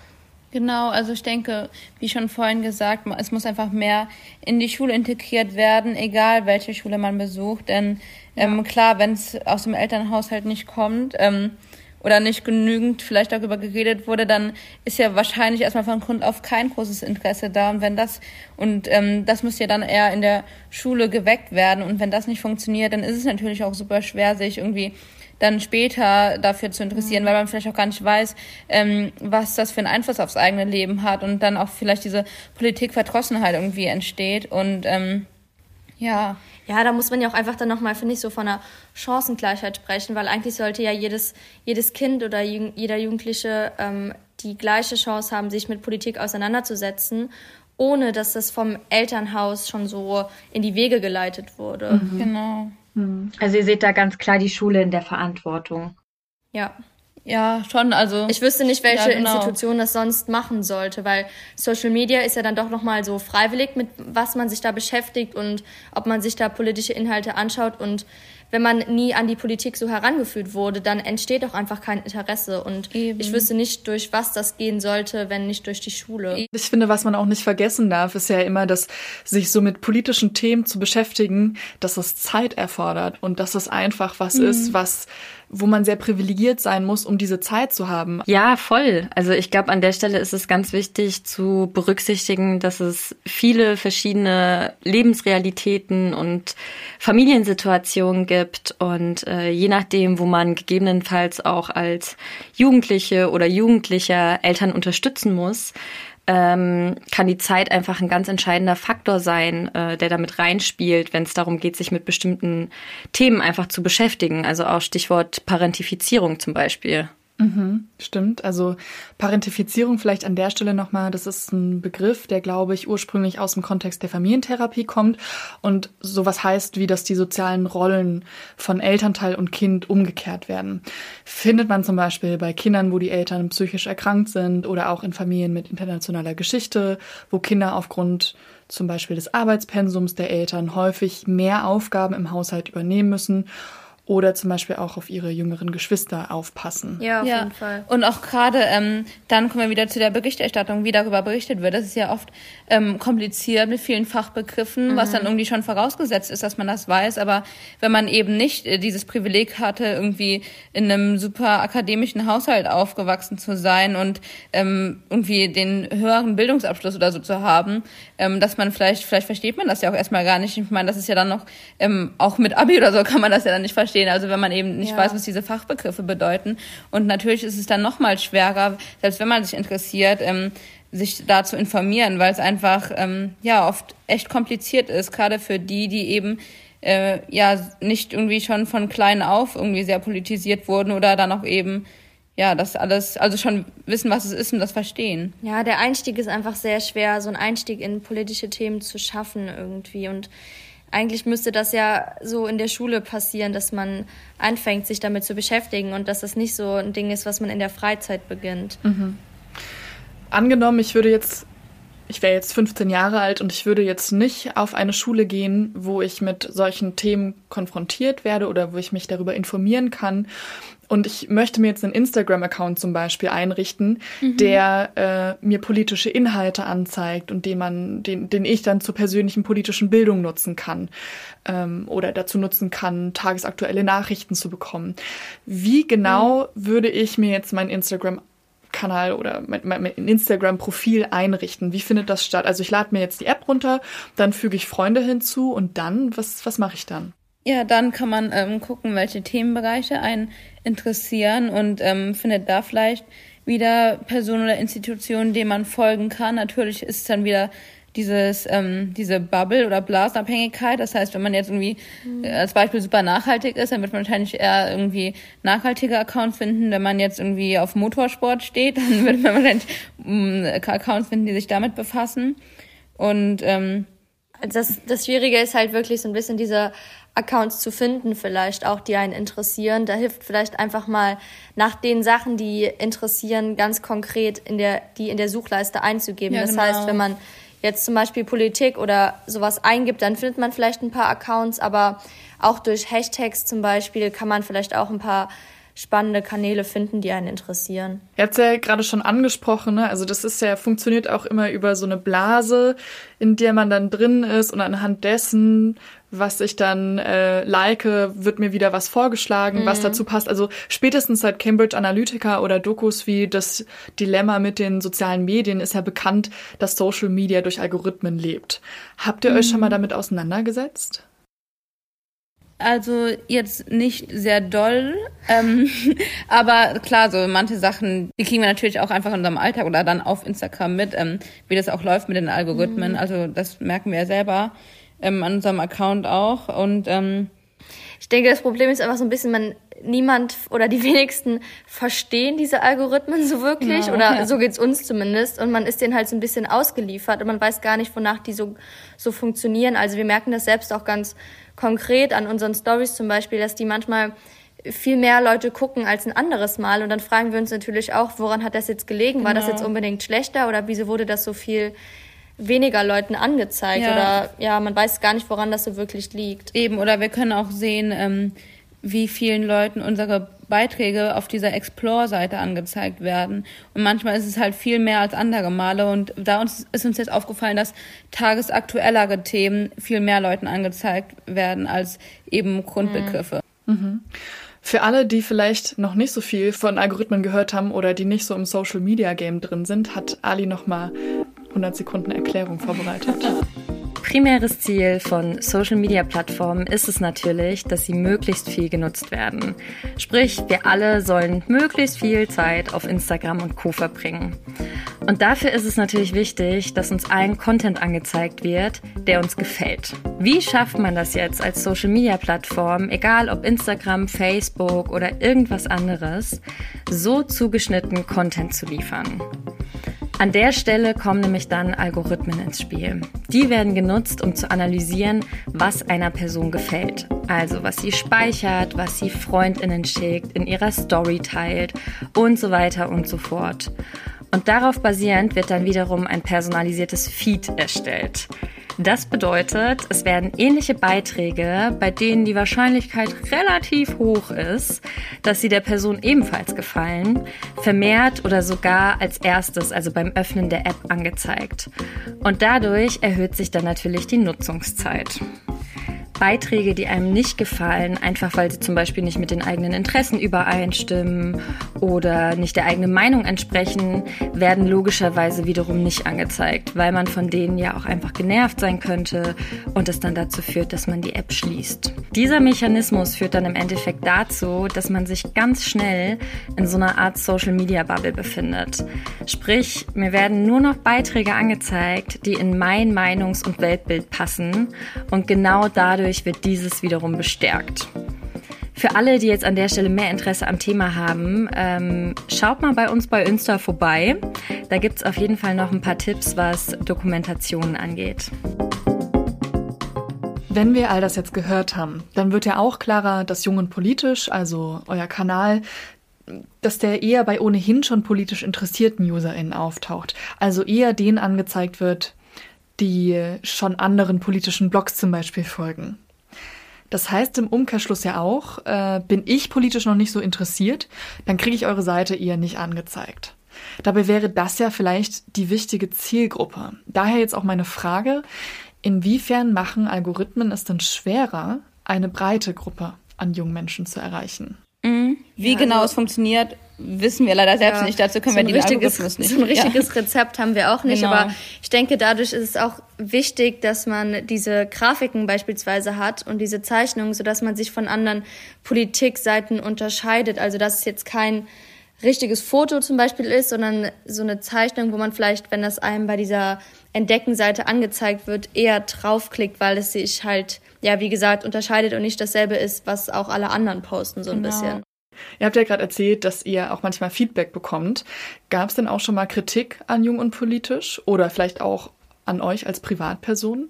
Genau, also ich denke, wie schon vorhin gesagt, es muss einfach mehr in die Schule integriert werden, egal welche Schule man besucht. Denn ähm, klar, wenn es aus dem Elternhaushalt nicht kommt, ähm, oder nicht genügend vielleicht darüber geredet wurde, dann ist ja wahrscheinlich erstmal von Grund auf kein großes Interesse da. Und wenn das, und ähm, das muss ja dann eher in der Schule geweckt werden. Und wenn das nicht funktioniert, dann ist es natürlich auch super schwer, sich irgendwie dann später dafür zu interessieren, mhm. weil man vielleicht auch gar nicht weiß, ähm, was das für einen Einfluss aufs eigene Leben hat und dann auch vielleicht diese Politikverdrossenheit irgendwie entsteht. Und ähm, ja.
Ja, da muss man ja auch einfach dann nochmal, finde ich, so von einer Chancengleichheit sprechen, weil eigentlich sollte ja jedes, jedes Kind oder jeder Jugendliche ähm, die gleiche Chance haben, sich mit Politik auseinanderzusetzen, ohne dass das vom Elternhaus schon so in die Wege geleitet wurde.
Mhm. Genau.
Mhm. Also ihr seht da ganz klar die Schule in der Verantwortung.
Ja.
Ja, schon. Also
ich wüsste nicht, welche ja, genau. Institution das sonst machen sollte, weil Social Media ist ja dann doch noch mal so freiwillig, mit was man sich da beschäftigt und ob man sich da politische Inhalte anschaut und wenn man nie an die Politik so herangeführt wurde, dann entsteht auch einfach kein Interesse. Und Eben. ich wüsste nicht, durch was das gehen sollte, wenn nicht durch die Schule.
Ich finde, was man auch nicht vergessen darf, ist ja immer, dass sich so mit politischen Themen zu beschäftigen, dass es Zeit erfordert und dass es einfach was mhm. ist, was wo man sehr privilegiert sein muss, um diese Zeit zu haben.
Ja, voll. Also ich glaube, an der Stelle ist es ganz wichtig zu berücksichtigen, dass es viele verschiedene Lebensrealitäten und Familiensituationen gibt und äh, je nachdem, wo man gegebenenfalls auch als Jugendliche oder Jugendlicher Eltern unterstützen muss, ähm, kann die Zeit einfach ein ganz entscheidender Faktor sein, äh, der damit reinspielt, wenn es darum geht, sich mit bestimmten Themen einfach zu beschäftigen. Also auch Stichwort Parentifizierung zum Beispiel.
Mhm, stimmt. Also Parentifizierung vielleicht an der Stelle nochmal, das ist ein Begriff, der, glaube ich, ursprünglich aus dem Kontext der Familientherapie kommt und sowas heißt, wie dass die sozialen Rollen von Elternteil und Kind umgekehrt werden. Findet man zum Beispiel bei Kindern, wo die Eltern psychisch erkrankt sind oder auch in Familien mit internationaler Geschichte, wo Kinder aufgrund zum Beispiel des Arbeitspensums der Eltern häufig mehr Aufgaben im Haushalt übernehmen müssen oder zum Beispiel auch auf ihre jüngeren Geschwister aufpassen.
Ja, auf ja. jeden Fall. Und auch gerade, ähm, dann kommen wir wieder zu der Berichterstattung, wie darüber berichtet wird. Das ist ja oft ähm, kompliziert mit vielen Fachbegriffen, mhm. was dann irgendwie schon vorausgesetzt ist, dass man das weiß. Aber wenn man eben nicht äh, dieses Privileg hatte, irgendwie in einem super akademischen Haushalt aufgewachsen zu sein und ähm, irgendwie den höheren Bildungsabschluss oder so zu haben, ähm, dass man vielleicht, vielleicht versteht man das ja auch erstmal gar nicht. Ich meine, das ist ja dann noch, ähm, auch mit Abi oder so kann man das ja dann nicht verstehen verstehen, also wenn man eben nicht ja. weiß, was diese Fachbegriffe bedeuten. Und natürlich ist es dann noch mal schwerer, selbst wenn man sich interessiert, ähm, sich da zu informieren, weil es einfach ähm, ja oft echt kompliziert ist, gerade für die, die eben äh, ja nicht irgendwie schon von klein auf irgendwie sehr politisiert wurden oder dann auch eben ja, das alles, also schon wissen, was es ist und das verstehen.
Ja, der Einstieg ist einfach sehr schwer, so einen Einstieg in politische Themen zu schaffen irgendwie. Und eigentlich müsste das ja so in der Schule passieren, dass man anfängt, sich damit zu beschäftigen und dass das nicht so ein Ding ist, was man in der Freizeit beginnt.
Mhm. Angenommen, ich würde jetzt ich wäre jetzt 15 Jahre alt und ich würde jetzt nicht auf eine Schule gehen, wo ich mit solchen Themen konfrontiert werde oder wo ich mich darüber informieren kann. Und ich möchte mir jetzt einen Instagram-Account zum Beispiel einrichten, mhm. der äh, mir politische Inhalte anzeigt und den man, den, den ich dann zur persönlichen politischen Bildung nutzen kann ähm, oder dazu nutzen kann, tagesaktuelle Nachrichten zu bekommen. Wie genau mhm. würde ich mir jetzt mein Instagram Kanal oder mein, mein Instagram-Profil einrichten? Wie findet das statt? Also ich lade mir jetzt die App runter, dann füge ich Freunde hinzu und dann, was, was mache ich dann?
Ja, dann kann man ähm, gucken, welche Themenbereiche einen interessieren und ähm, findet da vielleicht wieder Personen oder Institutionen, denen man folgen kann. Natürlich ist dann wieder dieses ähm, diese Bubble oder Blasenabhängigkeit. Das heißt, wenn man jetzt irgendwie mhm. als Beispiel super nachhaltig ist, dann wird man wahrscheinlich eher irgendwie nachhaltige Accounts finden. Wenn man jetzt irgendwie auf Motorsport steht, dann wird man wahrscheinlich ähm, Accounts finden, die sich damit befassen. Und ähm,
das, das Schwierige ist halt wirklich so ein bisschen diese Accounts zu finden, vielleicht auch, die einen interessieren. Da hilft vielleicht einfach mal nach den Sachen, die interessieren, ganz konkret in der, die in der Suchleiste einzugeben. Ja, das genau. heißt, wenn man jetzt zum Beispiel Politik oder sowas eingibt, dann findet man vielleicht ein paar Accounts, aber auch durch Hashtags zum Beispiel kann man vielleicht auch ein paar spannende Kanäle finden, die einen interessieren.
Ihr habt ja gerade schon angesprochen, ne? also das ist ja, funktioniert auch immer über so eine Blase, in der man dann drin ist und anhand dessen, was ich dann äh, like, wird mir wieder was vorgeschlagen, mhm. was dazu passt. Also spätestens seit Cambridge Analytica oder Dokus wie das Dilemma mit den sozialen Medien ist ja bekannt, dass Social Media durch Algorithmen lebt. Habt ihr mhm. euch schon mal damit auseinandergesetzt?
Also jetzt nicht sehr doll, ähm, aber klar, so manche Sachen, die kriegen wir natürlich auch einfach in unserem Alltag oder dann auf Instagram mit, ähm, wie das auch läuft mit den Algorithmen. Mhm. Also das merken wir ja selber ähm, an unserem Account auch. Und ähm,
ich denke, das Problem ist einfach so ein bisschen, man niemand oder die wenigsten verstehen diese Algorithmen so wirklich genau, oder ja. so geht's uns zumindest und man ist denen halt so ein bisschen ausgeliefert und man weiß gar nicht, wonach die so so funktionieren. Also wir merken das selbst auch ganz konkret an unseren Stories zum Beispiel, dass die manchmal viel mehr Leute gucken als ein anderes Mal und dann fragen wir uns natürlich auch, woran hat das jetzt gelegen? War das genau. jetzt unbedingt schlechter oder wieso wurde das so viel weniger Leuten angezeigt ja. oder ja, man weiß gar nicht, woran das so wirklich liegt.
Eben, oder wir können auch sehen, ähm, wie vielen Leuten unsere Beiträge auf dieser Explore-Seite angezeigt werden. Und manchmal ist es halt viel mehr als andere Male. Und da uns, ist uns jetzt aufgefallen, dass tagesaktuellere Themen viel mehr Leuten angezeigt werden als eben Grundbegriffe.
Mhm. Mhm. Für alle, die vielleicht noch nicht so viel von Algorithmen gehört haben oder die nicht so im Social Media Game drin sind, hat Ali nochmal 100 Sekunden Erklärung vorbereitet.
Primäres Ziel von Social-Media-Plattformen ist es natürlich, dass sie möglichst viel genutzt werden. Sprich, wir alle sollen möglichst viel Zeit auf Instagram und Co verbringen. Und dafür ist es natürlich wichtig, dass uns allen Content angezeigt wird, der uns gefällt. Wie schafft man das jetzt als Social-Media-Plattform, egal ob Instagram, Facebook oder irgendwas anderes, so zugeschnitten Content zu liefern? An der Stelle kommen nämlich dann Algorithmen ins Spiel. Die werden genutzt, um zu analysieren, was einer Person gefällt. Also was sie speichert, was sie Freundinnen schickt, in ihrer Story teilt und so weiter und so fort. Und darauf basierend wird dann wiederum ein personalisiertes Feed erstellt. Das bedeutet, es werden ähnliche Beiträge, bei denen die Wahrscheinlichkeit relativ hoch ist, dass sie der Person ebenfalls gefallen, vermehrt oder sogar als erstes, also beim Öffnen der App, angezeigt. Und dadurch erhöht sich dann natürlich die Nutzungszeit. Beiträge, die einem nicht gefallen, einfach weil sie zum Beispiel nicht mit den eigenen Interessen übereinstimmen oder nicht der eigenen Meinung entsprechen, werden logischerweise wiederum nicht angezeigt, weil man von denen ja auch einfach genervt sein könnte und es dann dazu führt, dass man die App schließt. Dieser Mechanismus führt dann im Endeffekt dazu, dass man sich ganz schnell in so einer Art Social Media Bubble befindet. Sprich, mir werden nur noch Beiträge angezeigt, die in mein Meinungs- und Weltbild passen und genau dadurch wird dieses wiederum bestärkt. Für alle, die jetzt an der Stelle mehr Interesse am Thema haben, ähm, schaut mal bei uns bei Insta vorbei. Da gibt es auf jeden Fall noch ein paar Tipps, was Dokumentationen angeht.
Wenn wir all das jetzt gehört haben, dann wird ja auch klarer, dass Jung und Politisch, also euer Kanal, dass der eher bei ohnehin schon politisch interessierten UserInnen auftaucht. Also eher denen angezeigt wird, die schon anderen politischen Blogs zum Beispiel folgen. Das heißt im Umkehrschluss ja auch, äh, bin ich politisch noch nicht so interessiert, dann kriege ich eure Seite eher nicht angezeigt. Dabei wäre das ja vielleicht die wichtige Zielgruppe. Daher jetzt auch meine Frage, inwiefern machen Algorithmen es denn schwerer, eine breite Gruppe an jungen Menschen zu erreichen?
Mhm. Wie ja, genau also, es funktioniert, wissen wir leider selbst ja, nicht. Dazu können so wir den Algorithmus nicht.
So ein richtiges ja. Rezept haben wir auch nicht. Genau. Aber ich denke, dadurch ist es auch wichtig, dass man diese Grafiken beispielsweise hat und diese Zeichnungen, sodass man sich von anderen Politikseiten unterscheidet. Also dass es jetzt kein richtiges Foto zum Beispiel ist, sondern so eine Zeichnung, wo man vielleicht, wenn das einem bei dieser Entdeckenseite angezeigt wird, eher draufklickt, weil es sich halt, ja, wie gesagt, unterscheidet und nicht dasselbe ist, was auch alle anderen posten, so ein genau. bisschen.
Ihr habt ja gerade erzählt, dass ihr auch manchmal Feedback bekommt. Gab es denn auch schon mal Kritik an Jung und Politisch oder vielleicht auch an euch als Privatperson?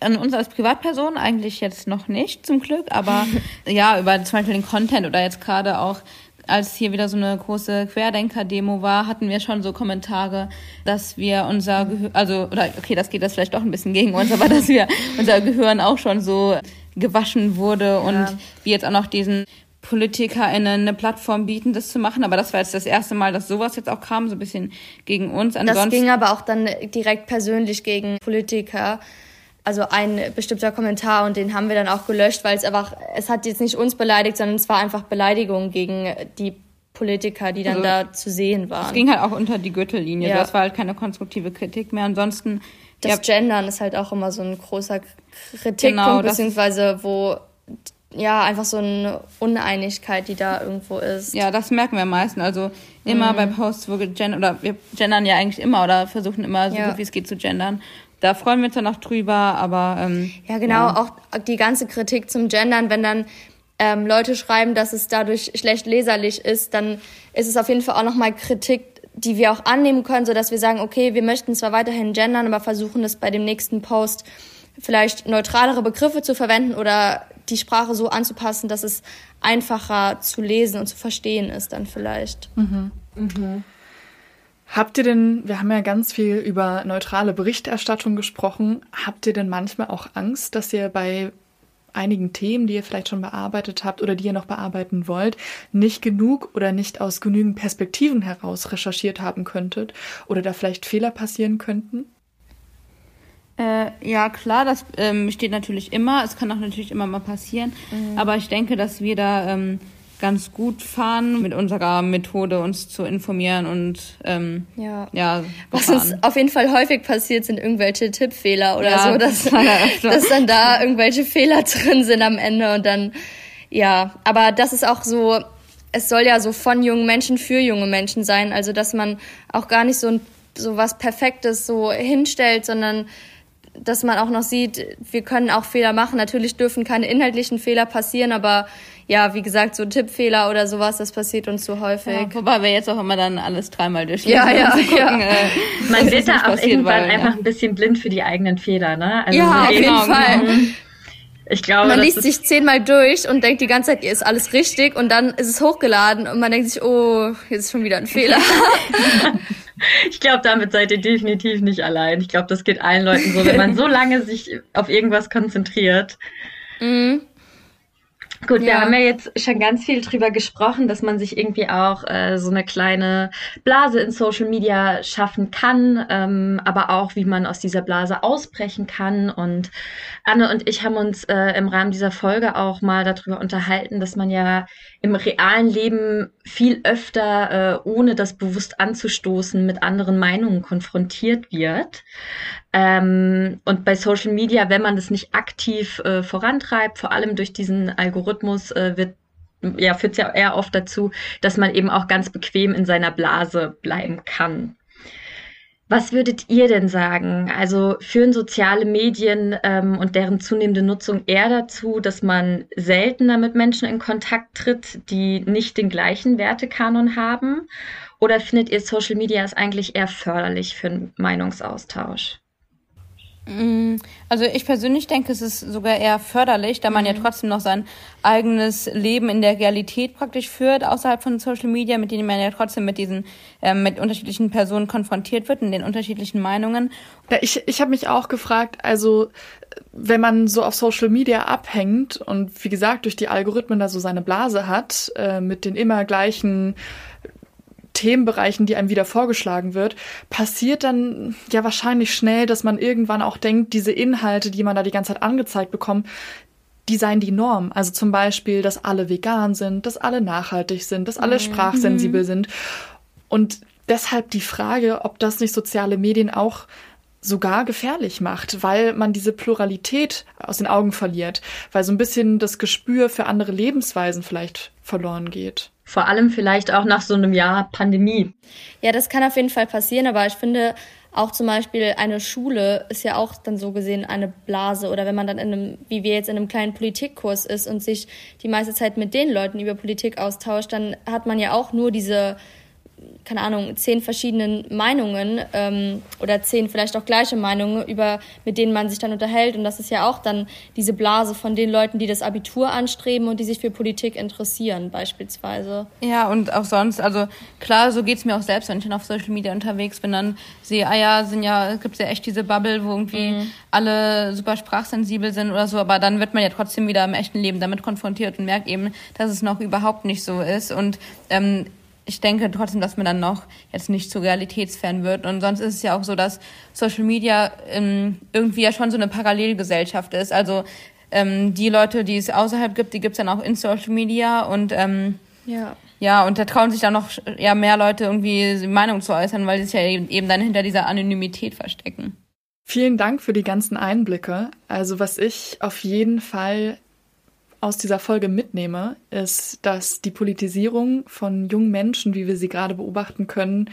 An uns als Privatperson eigentlich jetzt noch nicht, zum Glück, aber ja, über zum Beispiel den Content oder jetzt gerade auch als hier wieder so eine große Querdenker-Demo war, hatten wir schon so Kommentare, dass wir unser Gehör, also, oder okay, das geht das vielleicht doch ein bisschen gegen uns, aber dass wir unser Gehirn auch schon so gewaschen wurde ja. und wir jetzt auch noch diesen PolitikerInnen eine Plattform bieten, das zu machen. Aber das war jetzt das erste Mal, dass sowas jetzt auch kam, so ein bisschen gegen uns.
Ansonsten das ging aber auch dann direkt persönlich gegen Politiker. Also ein bestimmter Kommentar und den haben wir dann auch gelöscht, weil es einfach, es hat jetzt nicht uns beleidigt, sondern es war einfach Beleidigung gegen die Politiker, die dann also, da zu sehen waren.
Es ging halt auch unter die Gürtellinie. Ja. Das war halt keine konstruktive Kritik mehr. Ansonsten.
Das ja, Gendern ist halt auch immer so ein großer Kritikpunkt, genau, beziehungsweise wo ja, einfach so eine Uneinigkeit, die da irgendwo ist.
Ja, das merken wir am meisten. Also immer mhm. bei Posts, wo gegendert, oder wir gendern ja eigentlich immer oder versuchen immer so ja. gut wie es geht zu gendern. Da freuen wir uns dann auch drüber, aber ähm,
ja genau, ja. auch die ganze Kritik zum Gendern, wenn dann ähm, Leute schreiben, dass es dadurch schlecht leserlich ist, dann ist es auf jeden Fall auch nochmal Kritik, die wir auch annehmen können, so dass wir sagen, okay, wir möchten zwar weiterhin gendern, aber versuchen es bei dem nächsten Post vielleicht neutralere Begriffe zu verwenden oder die Sprache so anzupassen, dass es einfacher zu lesen und zu verstehen ist dann vielleicht. Mhm. Mhm.
Habt ihr denn, wir haben ja ganz viel über neutrale Berichterstattung gesprochen, habt ihr denn manchmal auch Angst, dass ihr bei einigen Themen, die ihr vielleicht schon bearbeitet habt oder die ihr noch bearbeiten wollt, nicht genug oder nicht aus genügend Perspektiven heraus recherchiert haben könntet oder da vielleicht Fehler passieren könnten?
Äh, ja, klar, das ähm, steht natürlich immer. Es kann auch natürlich immer mal passieren. Mhm. Aber ich denke, dass wir da ähm, ganz gut fahren, mit unserer Methode uns zu informieren und ähm, ja. ja
Was uns auf jeden Fall häufig passiert, sind irgendwelche Tippfehler oder ja, so, dass, dass dann da irgendwelche Fehler drin sind am Ende und dann, ja, aber das ist auch so, es soll ja so von jungen Menschen für junge Menschen sein, also dass man auch gar nicht so ein so was Perfektes so hinstellt, sondern dass man auch noch sieht, wir können auch Fehler machen. Natürlich dürfen keine inhaltlichen Fehler passieren, aber ja, wie gesagt, so Tippfehler oder sowas, das passiert uns zu häufig. Ja,
wobei wir jetzt auch immer dann alles dreimal durchlesen.
Ja, ja, gucken, ja. Äh, man wird da auch irgendwann weil, einfach ein bisschen blind für die eigenen Fehler, ne?
Also ja, auf jeden genau, Fall. Genau.
Ich glaube,
man liest sich zehnmal durch und denkt die ganze Zeit, ist alles richtig und dann ist es hochgeladen und man denkt sich, oh, jetzt ist schon wieder ein Fehler.
ich glaube, damit seid ihr definitiv nicht allein. Ich glaube, das geht allen Leuten so, wenn man so lange sich auf irgendwas konzentriert. Mhm. Gut, ja. wir haben ja jetzt schon ganz viel drüber gesprochen, dass man sich irgendwie auch äh, so eine kleine Blase in Social Media schaffen kann, ähm, aber auch, wie man aus dieser Blase ausbrechen kann. Und Anne und ich haben uns äh, im Rahmen dieser Folge auch mal darüber unterhalten, dass man ja im realen Leben viel öfter, äh, ohne das bewusst anzustoßen, mit anderen Meinungen konfrontiert wird. Ähm, und bei Social Media, wenn man das nicht aktiv äh, vorantreibt, vor allem durch diesen Algorithmus, äh, wird ja, führt es ja eher oft dazu, dass man eben auch ganz bequem in seiner Blase bleiben kann. Was würdet ihr denn sagen? Also führen soziale Medien ähm, und deren zunehmende Nutzung eher dazu, dass man seltener mit Menschen in Kontakt tritt, die nicht den gleichen Wertekanon haben? Oder findet ihr Social Media ist eigentlich eher förderlich für einen Meinungsaustausch?
Mm, also ich persönlich denke, es ist sogar eher förderlich, da man mhm. ja trotzdem noch sein eigenes Leben in der Realität praktisch führt, außerhalb von Social Media, mit denen man ja trotzdem mit diesen, äh, mit unterschiedlichen Personen konfrontiert wird und den unterschiedlichen Meinungen.
Ja, ich ich habe mich auch gefragt, also wenn man so auf Social Media abhängt und wie gesagt durch die Algorithmen da so seine Blase hat, äh, mit den immer gleichen Themenbereichen, die einem wieder vorgeschlagen wird, passiert dann ja wahrscheinlich schnell, dass man irgendwann auch denkt, diese Inhalte, die man da die ganze Zeit angezeigt bekommt, die seien die Norm. Also zum Beispiel, dass alle vegan sind, dass alle nachhaltig sind, dass alle mhm. sprachsensibel mhm. sind. Und deshalb die Frage, ob das nicht soziale Medien auch sogar gefährlich macht, weil man diese Pluralität aus den Augen verliert, weil so ein bisschen das Gespür für andere Lebensweisen vielleicht verloren geht.
Vor allem vielleicht auch nach so einem Jahr Pandemie.
Ja, das kann auf jeden Fall passieren, aber ich finde auch zum Beispiel eine Schule ist ja auch dann so gesehen eine Blase oder wenn man dann in einem, wie wir jetzt in einem kleinen Politikkurs ist und sich die meiste Zeit mit den Leuten über Politik austauscht, dann hat man ja auch nur diese keine Ahnung, zehn verschiedenen Meinungen ähm, oder zehn vielleicht auch gleiche Meinungen, über, mit denen man sich dann unterhält. Und das ist ja auch dann diese Blase von den Leuten, die das Abitur anstreben und die sich für Politik interessieren, beispielsweise.
Ja, und auch sonst, also klar, so geht's mir auch selbst, wenn ich dann auf Social Media unterwegs bin, dann sehe, ah ja, sind ja, gibt's ja echt diese Bubble, wo irgendwie mhm. alle super sprachsensibel sind oder so, aber dann wird man ja trotzdem wieder im echten Leben damit konfrontiert und merkt eben, dass es noch überhaupt nicht so ist. Und ähm, ich denke trotzdem, dass man dann noch jetzt nicht zu realitätsfern wird. Und sonst ist es ja auch so, dass Social Media ähm, irgendwie ja schon so eine Parallelgesellschaft ist. Also ähm, die Leute, die es außerhalb gibt, die gibt's dann auch in Social Media und ähm, ja. Ja, und da trauen sich dann noch ja, mehr Leute irgendwie Meinung zu äußern, weil sie sich ja eben dann hinter dieser Anonymität verstecken.
Vielen Dank für die ganzen Einblicke. Also was ich auf jeden Fall aus dieser Folge mitnehme, ist, dass die Politisierung von jungen Menschen, wie wir sie gerade beobachten können,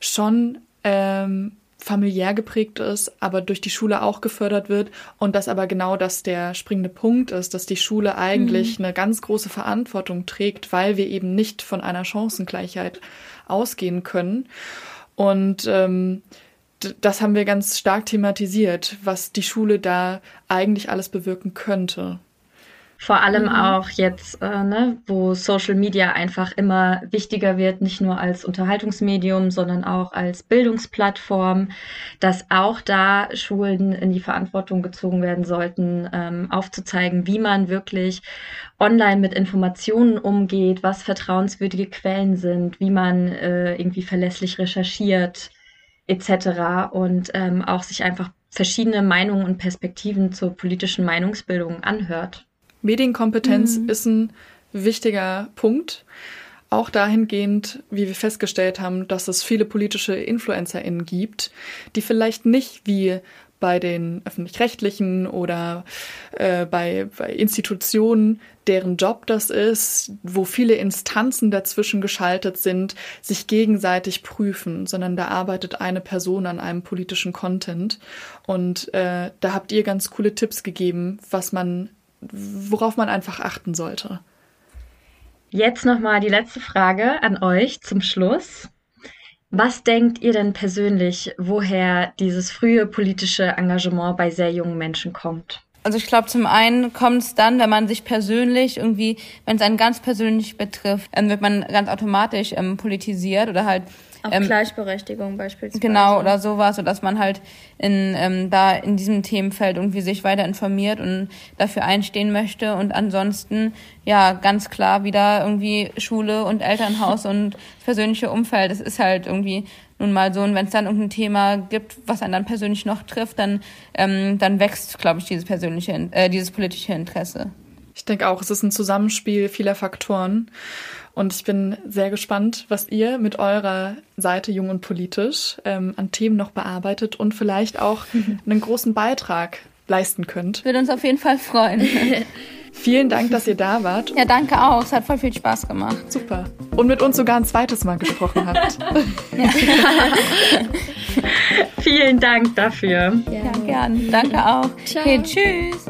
schon ähm, familiär geprägt ist, aber durch die Schule auch gefördert wird und dass aber genau das der springende Punkt ist, dass die Schule eigentlich mhm. eine ganz große Verantwortung trägt, weil wir eben nicht von einer Chancengleichheit ausgehen können. Und ähm, das haben wir ganz stark thematisiert, was die Schule da eigentlich alles bewirken könnte.
Vor allem mhm. auch jetzt, äh, ne, wo Social Media einfach immer wichtiger wird, nicht nur als Unterhaltungsmedium, sondern auch als Bildungsplattform, dass auch da Schulen in die Verantwortung gezogen werden sollten, ähm, aufzuzeigen, wie man wirklich online mit Informationen umgeht, was vertrauenswürdige Quellen sind, wie man äh, irgendwie verlässlich recherchiert etc. und ähm, auch sich einfach verschiedene Meinungen und Perspektiven zur politischen Meinungsbildung anhört.
Medienkompetenz mhm. ist ein wichtiger Punkt. Auch dahingehend, wie wir festgestellt haben, dass es viele politische InfluencerInnen gibt, die vielleicht nicht wie bei den öffentlich-rechtlichen oder äh, bei, bei Institutionen, deren Job das ist, wo viele Instanzen dazwischen geschaltet sind, sich gegenseitig prüfen, sondern da arbeitet eine Person an einem politischen Content. Und äh, da habt ihr ganz coole Tipps gegeben, was man worauf man einfach achten sollte.
Jetzt nochmal die letzte Frage an euch zum Schluss. Was denkt ihr denn persönlich, woher dieses frühe politische Engagement bei sehr jungen Menschen kommt?
Also ich glaube, zum einen kommt es dann, wenn man sich persönlich irgendwie, wenn es einen ganz persönlich betrifft, dann wird man ganz automatisch ähm, politisiert oder halt
Auch ähm, Gleichberechtigung beispielsweise.
Genau, oder sowas, sodass man halt in, ähm, da in diesem Themenfeld irgendwie sich weiter informiert und dafür einstehen möchte. Und ansonsten, ja, ganz klar wieder irgendwie Schule und Elternhaus und persönliche Umfeld. Es ist halt irgendwie nun mal so. Und wenn es dann irgendein Thema gibt, was einen dann persönlich noch trifft, dann, ähm, dann wächst, glaube ich, dieses persönliche, äh, dieses politische Interesse.
Ich denke auch, es ist ein Zusammenspiel vieler Faktoren. Und ich bin sehr gespannt, was ihr mit eurer Seite Jung und Politisch ähm, an Themen noch bearbeitet und vielleicht auch einen großen Beitrag leisten könnt.
Würde uns auf jeden Fall freuen.
Vielen Dank, dass ihr da wart.
Ja, danke auch. Es hat voll viel Spaß gemacht.
Super. Und mit uns sogar ein zweites Mal gesprochen habt.
Vielen Dank dafür.
Ja, gern. Danke auch. Ciao. Okay, tschüss.